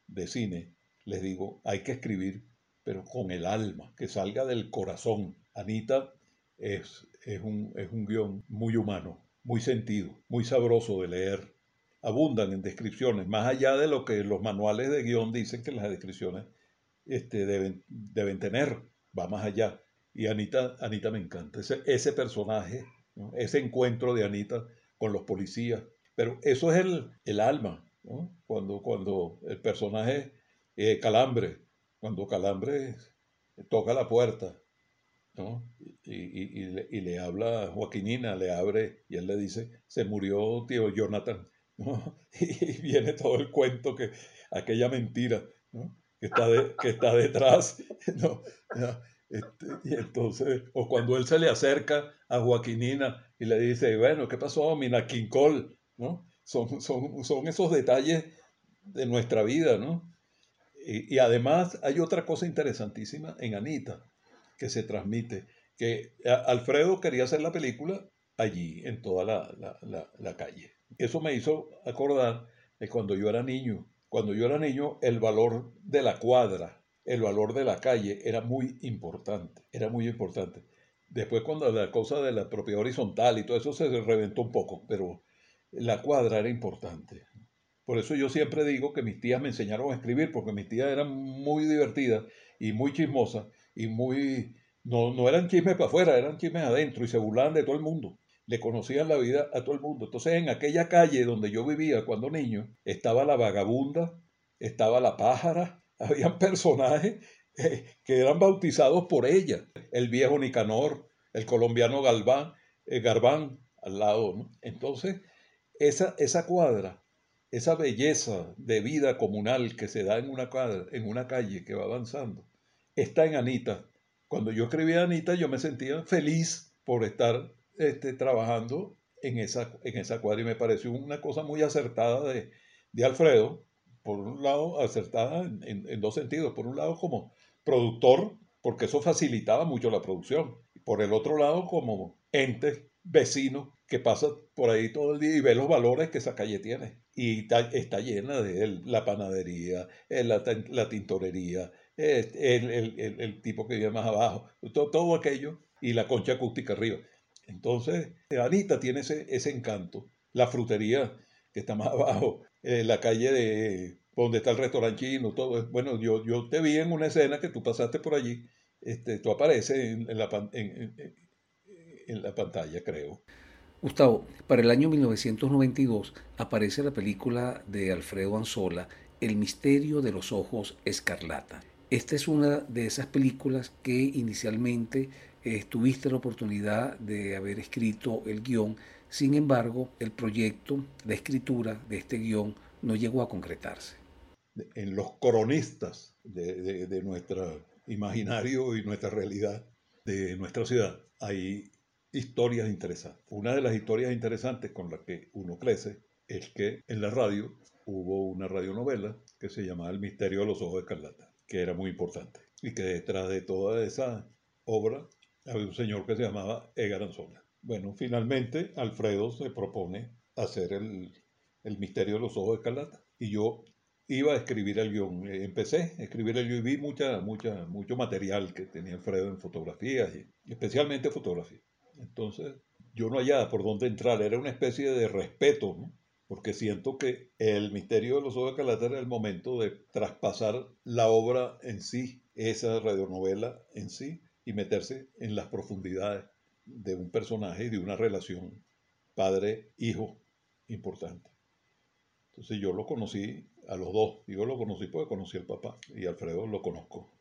A: de cine, les digo, hay que escribir, pero con el alma, que salga del corazón. Anita es, es, un, es un guion muy humano, muy sentido, muy sabroso de leer abundan en descripciones, más allá de lo que los manuales de guion dicen que las descripciones este, deben, deben tener, va más allá. Y Anita, Anita me encanta, ese, ese personaje, ese encuentro de Anita con los policías. Pero eso es el, el alma, cuando, cuando el personaje eh, Calambre, cuando Calambre toca la puerta y, y, y, le, y, le, habla Joaquinina, le abre y él le dice, se murió tío Jonathan. (laughs) Y viene todo el cuento, que aquella mentira que, está que está detrás. (laughs) Este, y entonces, o cuando él se le acerca a Joaquinina y le dice, bueno, ¿qué pasó, Mina Quincol? ¿no? Son, son, son esos detalles de nuestra vida, ¿no? Y, además hay otra cosa interesantísima en Anita que se transmite, que Alfredo quería hacer la película allí, en toda la, la, la calle. Eso me hizo acordar de cuando yo era niño. Cuando yo era niño, el valor de la cuadra, el valor de la calle era muy importante, era muy importante. Después cuando la cosa de la propiedad horizontal y todo eso se reventó un poco, pero la cuadra era importante. Por eso yo siempre digo que mis tías me enseñaron a escribir, porque mis tías eran muy divertidas y muy chismosas y muy... No, no eran chismes para afuera, eran chismes adentro y se burlaban de todo el mundo le conocían la vida a todo el mundo. Entonces en aquella calle donde yo vivía cuando niño, estaba la vagabunda, estaba la pájara, (laughs) habían personajes eh, que eran bautizados por ella. El viejo Nicanor, el colombiano Galván, eh, Garbán al lado. Entonces, esa, esa cuadra, esa belleza de vida comunal que se da en una, cuadra, en una calle que va avanzando, está en Anita. Cuando yo escribí a Anita, yo me sentía feliz por estar este, trabajando en esa, en esa cuadra y me pareció una cosa muy acertada de, de Alfredo, por un lado acertada en, en, dos sentidos, por un lado como productor, porque eso facilitaba mucho la producción, por el otro lado como ente vecino que pasa por ahí todo el día y ve los valores que esa calle tiene. Y está, llena de la panadería, la, la tintorería, el, el, el, el, tipo que vive más abajo, todo, todo aquello y la concha acústica arriba. Entonces, Anita tiene ese, ese encanto. La frutería que está más (laughs) abajo, eh, la calle de donde está el restaurante chino, todo. Bueno, yo, yo te vi en una escena que tú pasaste por allí este, tú apareces en, la, en la pantalla, creo.
B: Gustavo, para el año 1992 aparece la película de Alfredo Anzola, El misterio de los ojos escarlata. Esta es una de esas películas que inicialmente eh, tuviste la oportunidad de haber escrito el guion, sin embargo, el proyecto, la escritura de este guion no llegó a concretarse.
A: En los coronistas de, de nuestro imaginario y nuestra realidad, de nuestra ciudad, hay historias interesantes. Una de las historias interesantes con las que uno crece es que en la radio hubo una radionovela que se llamaba El misterio de los ojos de escarlata, que era muy importante. Y que detrás de toda esa obra había un señor que se llamaba Edgar Anzola. Bueno, finalmente Alfredo se propone hacer el, el misterio de los ojos de escarlata. Y yo iba a escribir el guion. Empecé a escribir el guion y vi mucha, mucha, mucho material que tenía Alfredo en fotografías, y especialmente fotografía. Entonces, yo no hallaba por dónde entrar, era una especie de respeto, porque siento que el misterio de los ojos Calata era el momento de traspasar la obra en sí, esa radionovela en sí, y meterse en las profundidades de un personaje y de una relación padre-hijo importante. Entonces yo lo conocí a los dos. Yo lo conocí porque conocí al papá y Alfredo lo conozco.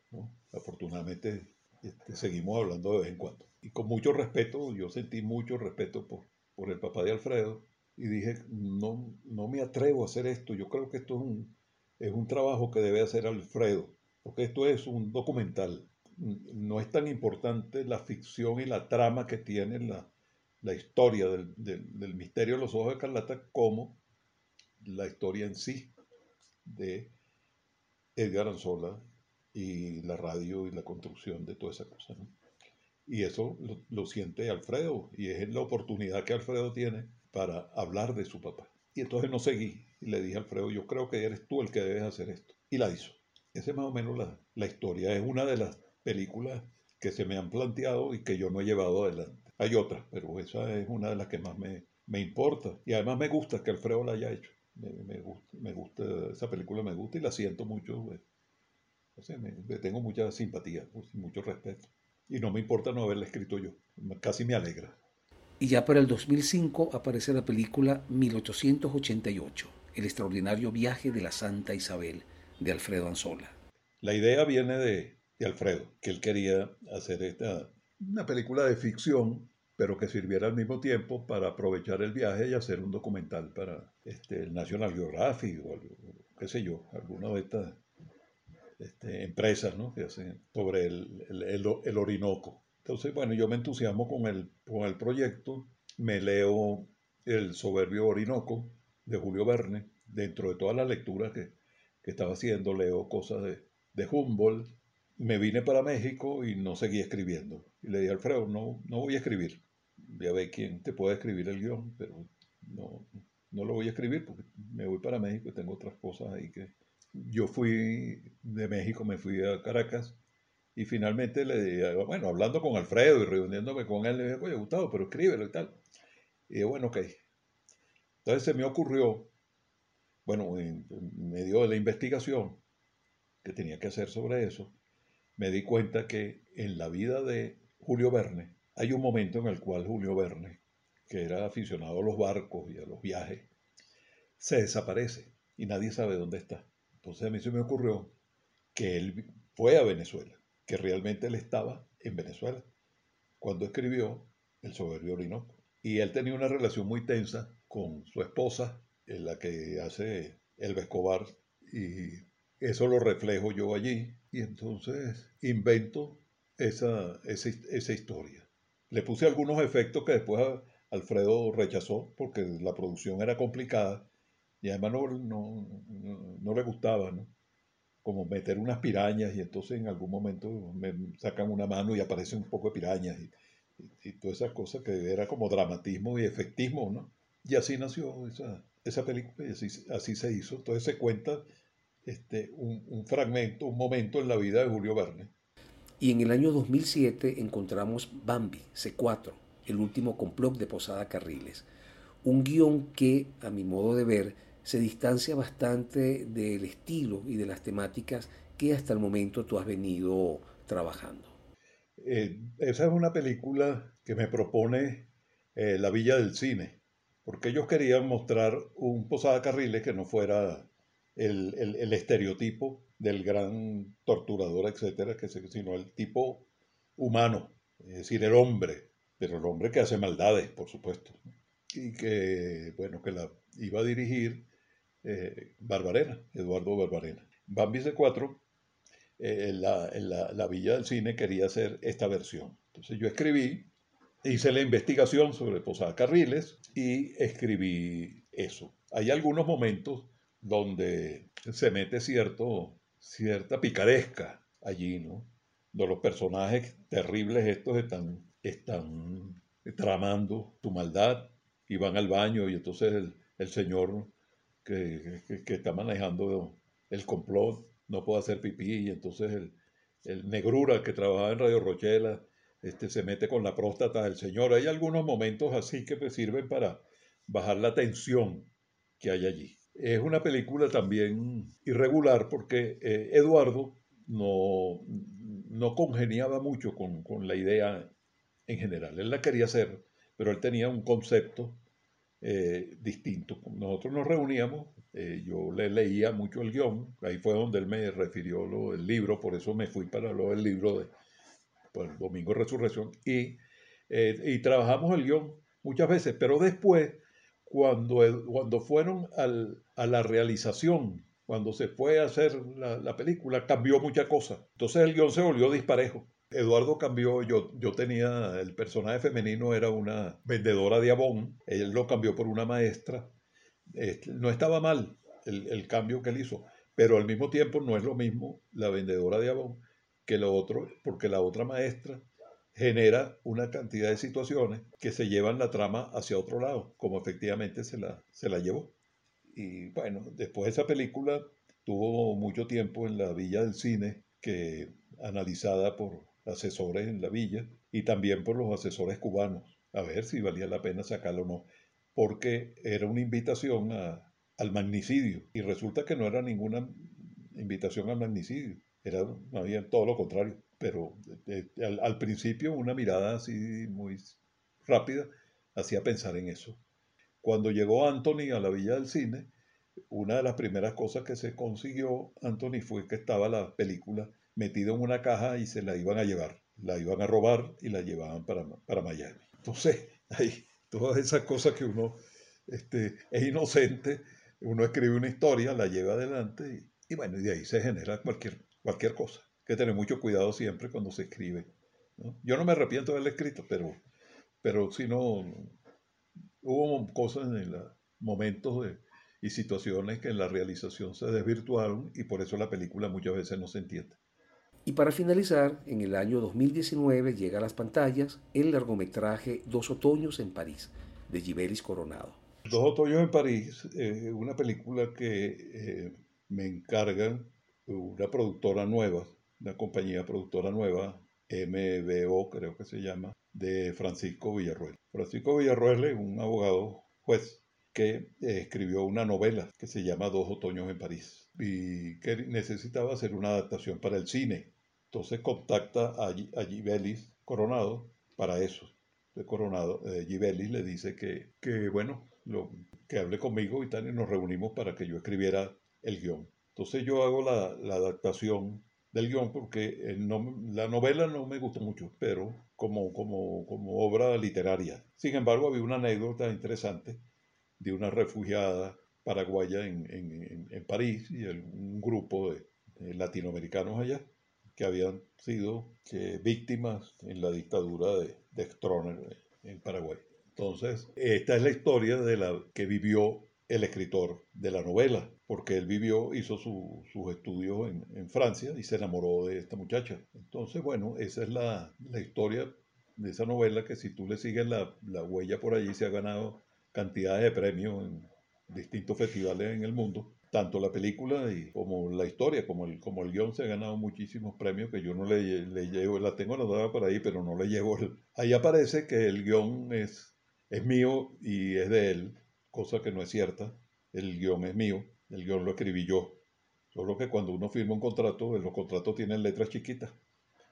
A: Afortunadamente este, seguimos hablando de vez en cuando y con mucho respeto, yo sentí mucho respeto por, por el papá de Alfredo y dije, no, no me atrevo a hacer esto, yo creo que esto es un, es un trabajo que debe hacer Alfredo, porque esto es un documental, no es tan importante la ficción y la trama que tiene la, la historia del, del, misterio de los ojos de Carlata como la historia en sí de Edgar Anzola y la radio y la construcción de toda esa cosa. Y eso lo, siente Alfredo y es la oportunidad que Alfredo tiene para hablar de su papá. Y entonces no seguí y le dije a Alfredo, yo creo que eres tú el que debes hacer esto. Y la hizo. Esa es más o menos la, la historia. Es una de las películas que se me han planteado y que yo no he llevado adelante. Hay otras, pero esa es una de las que más me, me importa. Y además me gusta que Alfredo la haya hecho. Me, me, gusta, me gusta, esa película me gusta y la siento mucho. O sea, me, tengo mucha simpatía, mucho respeto y no me importa no haberla escrito yo, casi me alegra.
B: Y ya para el 2005 aparece la película 1888, El extraordinario viaje de la Santa Isabel, de Alfredo Anzola.
A: La idea viene de, de Alfredo, que él quería hacer esta, una película de ficción, pero que sirviera al mismo tiempo para aprovechar el viaje y hacer un documental para este, el National Geographic o qué sé yo, alguna de estas este, empresas ¿no? que hacen sobre el, el, Orinoco. Entonces, bueno, yo me entusiasmo con el, con el proyecto, me leo El soberbio Orinoco de Julio Verne, dentro de todas las lecturas que, que estaba haciendo, leo cosas de, de, Humboldt, me vine para México y no seguí escribiendo. Y le dije, Alfredo, no, no voy a escribir. Ya ve quién te puede escribir el guion, pero no, no lo voy a escribir porque me voy para México y tengo otras cosas ahí que, yo fui de México, me fui a Caracas y finalmente le dije, bueno, hablando con Alfredo y reuniéndome con él, le dije, oye, Gustavo, pero escríbelo y tal. Y dije, bueno, ok. Entonces se me ocurrió, bueno, en medio de la investigación que tenía que hacer sobre eso, me di cuenta que en la vida de Julio Verne hay un momento en el cual Julio Verne, que era aficionado a los barcos y a los viajes, se desaparece y nadie sabe dónde está. Entonces a mí se me ocurrió que él fue a Venezuela, que realmente él estaba en Venezuela, cuando escribió El soberbio Orinoco. Y él tenía una relación muy tensa con su esposa, en la que hace el Escobar, y eso lo reflejo yo allí. Y entonces invento esa, esa, esa historia. Le puse algunos efectos que después Alfredo rechazó porque la producción era complicada y además no, no, no, le gustaba, ¿no? Como meter unas pirañas y entonces en algún momento me sacan una mano y aparecen un poco de pirañas y, y, todas esas cosas que era como dramatismo y efectismo, ¿no? Y así nació esa, esa película y así, así, se hizo. Entonces se cuenta este, un, un fragmento, un momento en la vida de Julio Verne.
B: Y en el año 2007 encontramos Bambi, C4, el último complot de Posada Carriles. Un guion que, a mi modo de ver, se distancia bastante del estilo y de las temáticas que hasta el momento tú has venido trabajando.
A: Eh, esa es una película que me propone eh, la Villa del Cine, porque ellos querían mostrar un Posada Carriles que no fuera el, el, estereotipo del gran torturador, etcétera, que, sino el tipo humano, es decir, el hombre, pero el hombre que hace maldades, por supuesto, y que, bueno, que la iba a dirigir eh, Barbarena, Eduardo Barbarena. Bambi c 4 eh, la, la, Villa del Cine quería hacer esta versión. Entonces yo escribí, hice la investigación sobre Posada Carriles y escribí eso. Hay algunos momentos donde se mete cierto, cierta picaresca allí, ¿no? Donde los personajes terribles estos están, están tramando su maldad y van al baño y entonces el, el señor que, está manejando el complot no puede hacer pipí y entonces el, el negrura que trabajaba en Radio Rochela este, se mete con la próstata del señor. Hay algunos momentos así que me sirven para bajar la tensión que hay allí. Es una película también irregular porque eh, Eduardo no, no congeniaba mucho con, con, la idea en general. Él la quería hacer, pero él tenía un concepto eh, distinto. Nosotros nos reuníamos, eh, yo le leía mucho el guion, ahí fue donde él me refirió lo del libro, por eso me fui para lo del libro de pues, Domingo Resurrección, y, eh, y trabajamos el guion muchas veces, pero después, cuando, cuando fueron a la realización, cuando se fue a hacer la, la película, cambió muchas cosas. Entonces el guion se volvió disparejo. Eduardo cambió, yo, yo tenía, el personaje femenino era una vendedora de abón, él lo cambió por una maestra. Este, no estaba mal el, el, cambio que él hizo, pero al mismo tiempo no es lo mismo la vendedora de abón que lo otro, porque la otra maestra genera una cantidad de situaciones que se llevan la trama hacia otro lado, como efectivamente se la, se la llevó. Y bueno, después de esa película tuvo mucho tiempo en la Villa del Cine, que analizada por asesores en la villa y también por los asesores cubanos, a ver si valía la pena sacarlo o no, porque era una invitación al magnicidio y resulta que no era ninguna invitación al magnicidio, era más bien todo lo contrario, pero al, al principio una mirada así muy rápida hacía pensar en eso. Cuando llegó Anthony a la Villa del Cine, una de las primeras cosas que se consiguió, Anthony, fue que estaba la película metida en una caja y se la iban a llevar. La iban a robar y la llevaban para, para Miami. Entonces, (laughs) hay todas esas cosas que uno este, es inocente, uno escribe una historia, la lleva adelante y, bueno, y de ahí se genera cualquier, cualquier cosa. Hay que tener mucho cuidado siempre cuando se escribe. Yo no me arrepiento de haberla escrito, pero, pero si no, hubo cosas en los momentos de, y situaciones que en la realización se desvirtuaron y por eso la película muchas veces no se entiende.
B: Y para finalizar, en el año 2019 llega a las pantallas el largometraje Dos Otoños en París, de Gibelis Coronado.
A: Dos Otoños en París, eh, una película que eh, me encargan una productora nueva, una compañía productora nueva, MBO creo que se llama, de Francisco Villarruel. Francisco Villarruel es un abogado juez que eh, escribió una novela que se llama Dos Otoños en París y que necesitaba hacer una adaptación para el cine. Entonces contacta a, Gibelis Coronado para eso. Coronado, eh, Gibelis le dice que, que bueno, lo, que hable conmigo y tal, y nos reunimos para que yo escribiera el guion. Entonces yo hago la, la adaptación del guion porque la novela no me gustó mucho, pero como, como, como obra literaria. Sin embargo, había una anécdota interesante de una refugiada paraguaya en, en, en París y un grupo de, latinoamericanos allá que habían sido víctimas en la dictadura de, de Stroner en Paraguay. Entonces, esta es la historia de la que vivió el escritor de la novela, porque él vivió, hizo sus estudios en, en, Francia y se enamoró de esta muchacha. Entonces, bueno, esa es la, la historia de esa novela que si tú le sigues la, la, huella por allí se ha ganado cantidades de premios en distintos festivales en el mundo. Tanto la película y como la historia, como el, como el guion se ha ganado muchísimos premios que yo no le, le llevo, la tengo anotada por ahí, pero no le llevo. El, ahí aparece que el guion es, es mío y es de él, cosa que no es cierta. El guion es mío, el guion lo escribí yo. Solo que cuando uno firma un contrato, los contratos tienen letras chiquitas.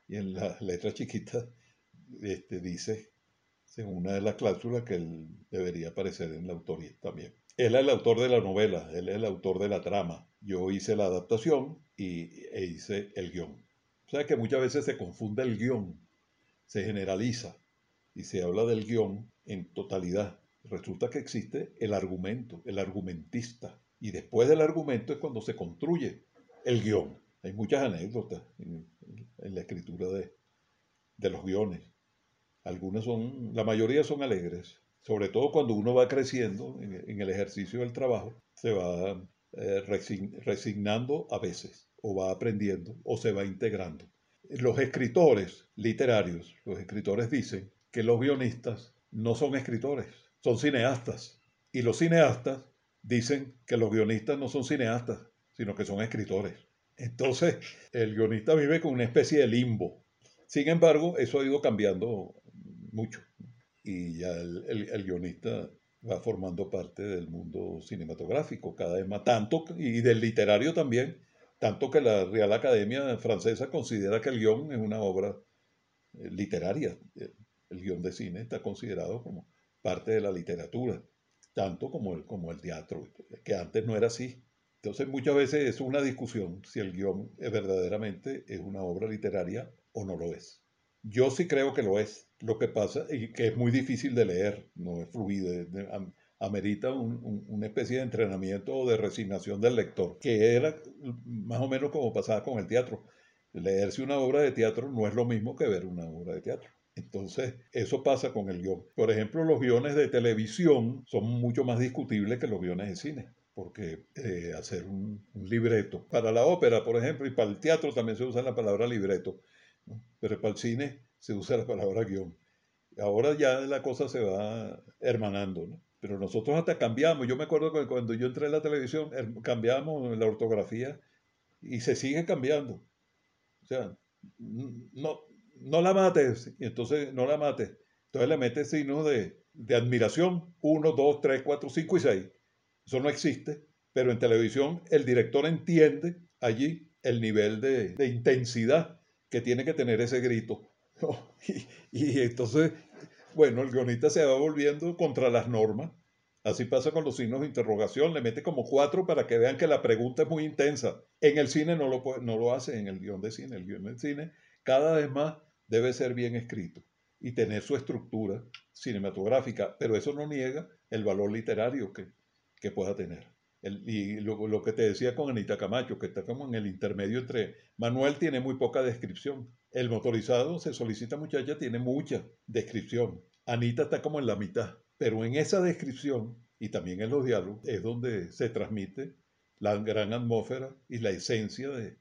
A: y en la letra chiquita este, dice, según una de las cláusulas, que él debería aparecer en la autoría también. Él es el autor de la novela, él es el autor de la trama. Yo hice la adaptación y, e hice el guion. O sea que muchas veces se confunde el guion, se generaliza y se habla del guion en totalidad. Resulta que existe el argumento, el argumentista. Y después del argumento es cuando se construye el guion. Hay muchas anécdotas en, la escritura de, los guiones. Algunas son, la mayoría son alegres, sobre todo cuando uno va creciendo en, el ejercicio del trabajo, se va eh, resignando a veces, o va aprendiendo, o se va integrando. Los escritores literarios, los escritores dicen que los guionistas no son escritores, son cineastas. Y los cineastas dicen que los guionistas no son cineastas, sino que son escritores. Entonces, el guionista vive con una especie de limbo. Sin embargo, eso ha ido cambiando mucho. Y ya el, guionista va formando parte del mundo cinematográfico cada vez más, tanto, y del literario también, tanto que la Real Academia Francesa considera que el guion es una obra eh, literaria. El guion de cine está considerado como parte de la literatura, tanto como el, como el teatro, que antes no era así. Entonces muchas veces es una discusión si el guion verdaderamente es una obra literaria o no lo es. Yo sí creo que lo es. Lo que pasa es que es muy difícil de leer, no es fluido, amerita una especie de entrenamiento o de resignación del lector, que era más o menos como pasaba con el teatro. Leerse una obra de teatro no es lo mismo que ver una obra de teatro. Entonces, eso pasa con el guion. Por ejemplo, los guiones de televisión son mucho más discutibles que los guiones de cine porque eh, hacer un, libreto. Para la ópera, por ejemplo, y para el teatro también se usa la palabra libreto, pero para el cine se usa la palabra guion. Ahora ya la cosa se va hermanando, pero nosotros hasta cambiamos. Yo me acuerdo que cuando yo entré en la televisión, cambiamos la ortografía y se sigue cambiando. O sea, no, no la mates, y entonces no la mates. Entonces le metes signos de, de admiración, 1, 2, 3, 4, 5 y 6 eso no existe, pero en televisión el director entiende allí el nivel de, intensidad que tiene que tener ese grito. (laughs) Y, entonces, bueno, el guionista se va volviendo contra las normas. Así pasa con los signos de interrogación, le mete como cuatro para que vean que la pregunta es muy intensa. En el cine no lo, no lo hace, en el guion de cine. El guion de cine cada vez más debe ser bien escrito y tener su estructura cinematográfica, pero eso no niega el valor literario que, que pueda tener. Y lo, que te decía con Anita Camacho, que está como en el intermedio entre... Manuel tiene muy poca descripción. El motorizado se solicita muchacha tiene mucha descripción. Anita está como en la mitad. Pero en esa descripción y también en los diálogos es donde se transmite la gran atmósfera y la esencia de,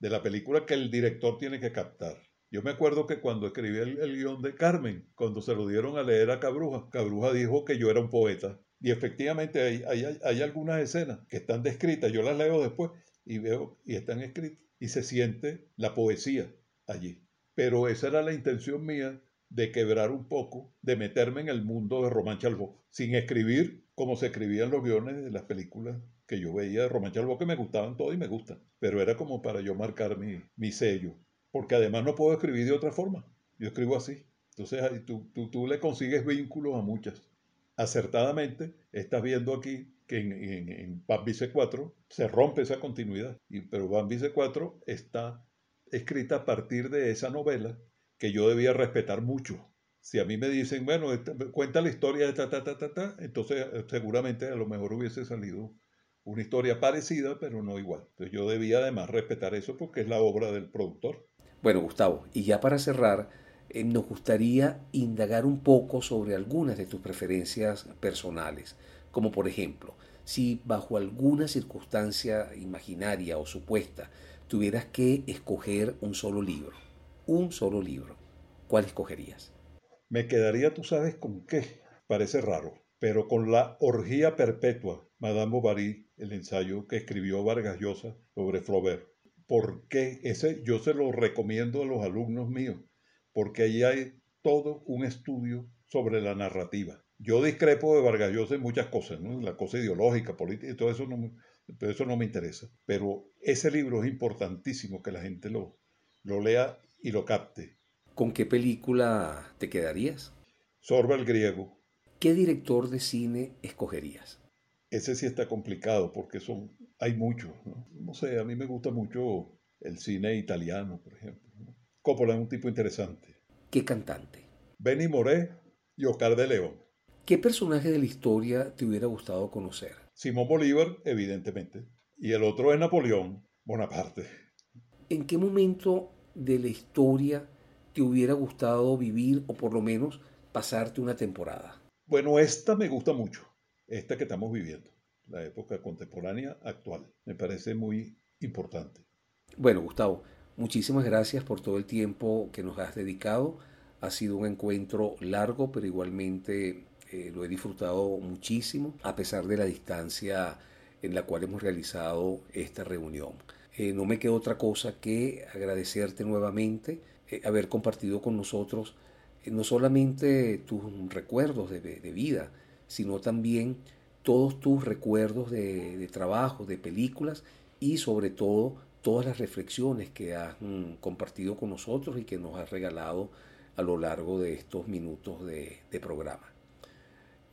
A: la película que el director tiene que captar. Yo me acuerdo que cuando escribí el, el, guion de Carmen, cuando se lo dieron a leer a Cabruja, Cabruja dijo que yo era un poeta. Y efectivamente hay, hay, algunas escenas que están descritas, yo las leo después y veo y están escritas y se siente la poesía allí. Pero esa era la intención mía de quebrar un poco, de meterme en el mundo de Román Chalbó, sin escribir como se escribían los guiones de las películas que yo veía de Román Chalbó, que me gustaban todo y me gustan, pero era como para yo marcar mi, mi sello, porque además no puedo escribir de otra forma, yo escribo así. Entonces tú, tú, tú le consigues vínculos a muchas acertadamente estás viendo aquí que en, en, Bambi 4 se rompe esa continuidad, y, pero Bambi 4 está escrita a partir de esa novela que yo debía respetar mucho. Si a mí me dicen, bueno, cuenta la historia de ta, ta, ta, ta, ta, entonces eh, seguramente a lo mejor hubiese salido una historia parecida, pero no igual. Entonces yo debía además respetar eso porque es la obra del productor.
B: Bueno, Gustavo, y ya para cerrar, eh, nos gustaría indagar un poco sobre algunas de tus preferencias personales, como por ejemplo, si bajo alguna circunstancia imaginaria o supuesta tuvieras que escoger un solo libro, un solo libro, ¿cuál escogerías?
A: Me quedaría, tú sabes, con qué, parece raro, pero con la orgía perpetua, Madame Bovary, el ensayo que escribió Vargas Llosa sobre Flaubert. ¿Por qué? Ese yo se lo recomiendo a los alumnos míos porque ahí hay todo un estudio sobre la narrativa. Yo discrepo de Vargas Llosa en muchas cosas, la cosa ideológica, política, y todo eso no, eso no me interesa. Pero ese libro es importantísimo que la gente lo, lo lea y lo capte.
B: ¿Con qué película te quedarías?
A: Sorba el griego.
B: ¿Qué director de cine escogerías?
A: Ese sí está complicado porque son, hay muchos. ¿no? sé, a mí me gusta mucho el cine italiano, por ejemplo. Coppola es un tipo interesante.
B: ¿Qué cantante?
A: Benny Moré y Oscar de León.
B: ¿Qué personaje de la historia te hubiera gustado conocer?
A: Simón Bolívar, evidentemente. Y el otro es Napoleón Bonaparte.
B: ¿En qué momento de la historia te hubiera gustado vivir o por lo menos pasarte una temporada?
A: Bueno, esta me gusta mucho, esta que estamos viviendo, la época contemporánea actual. Me parece muy importante.
B: Bueno, Gustavo, muchísimas gracias por todo el tiempo que nos has dedicado. Ha sido un encuentro largo, pero igualmente eh, lo he disfrutado muchísimo, a pesar de la distancia en la cual hemos realizado esta reunión. Eh, no me queda otra cosa que agradecerte nuevamente eh, haber compartido con nosotros eh, no solamente tus recuerdos de, vida, sino también todos tus recuerdos de, trabajo, de películas y sobre todo todas las reflexiones que has mm, compartido con nosotros y que nos has regalado a lo largo de estos minutos de programa.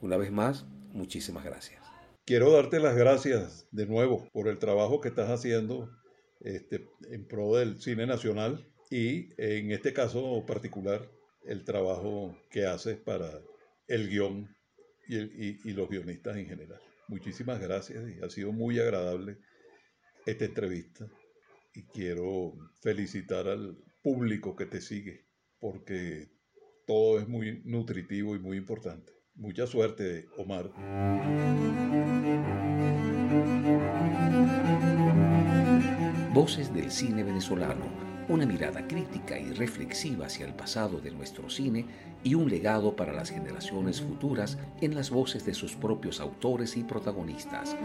B: Una vez más, muchísimas gracias.
A: Quiero darte las gracias de nuevo por el trabajo que estás haciendo este, en pro del cine nacional y en este caso particular el trabajo que haces para el guion y, y los guionistas en general. Muchísimas gracias y ha sido muy agradable esta entrevista y quiero felicitar al público que te sigue porque todo es muy nutritivo y muy importante. Mucha suerte, Omar.
B: Voces del cine venezolano, una mirada crítica y reflexiva hacia el pasado de nuestro cine y un legado para las generaciones futuras en las voces de sus propios autores y protagonistas.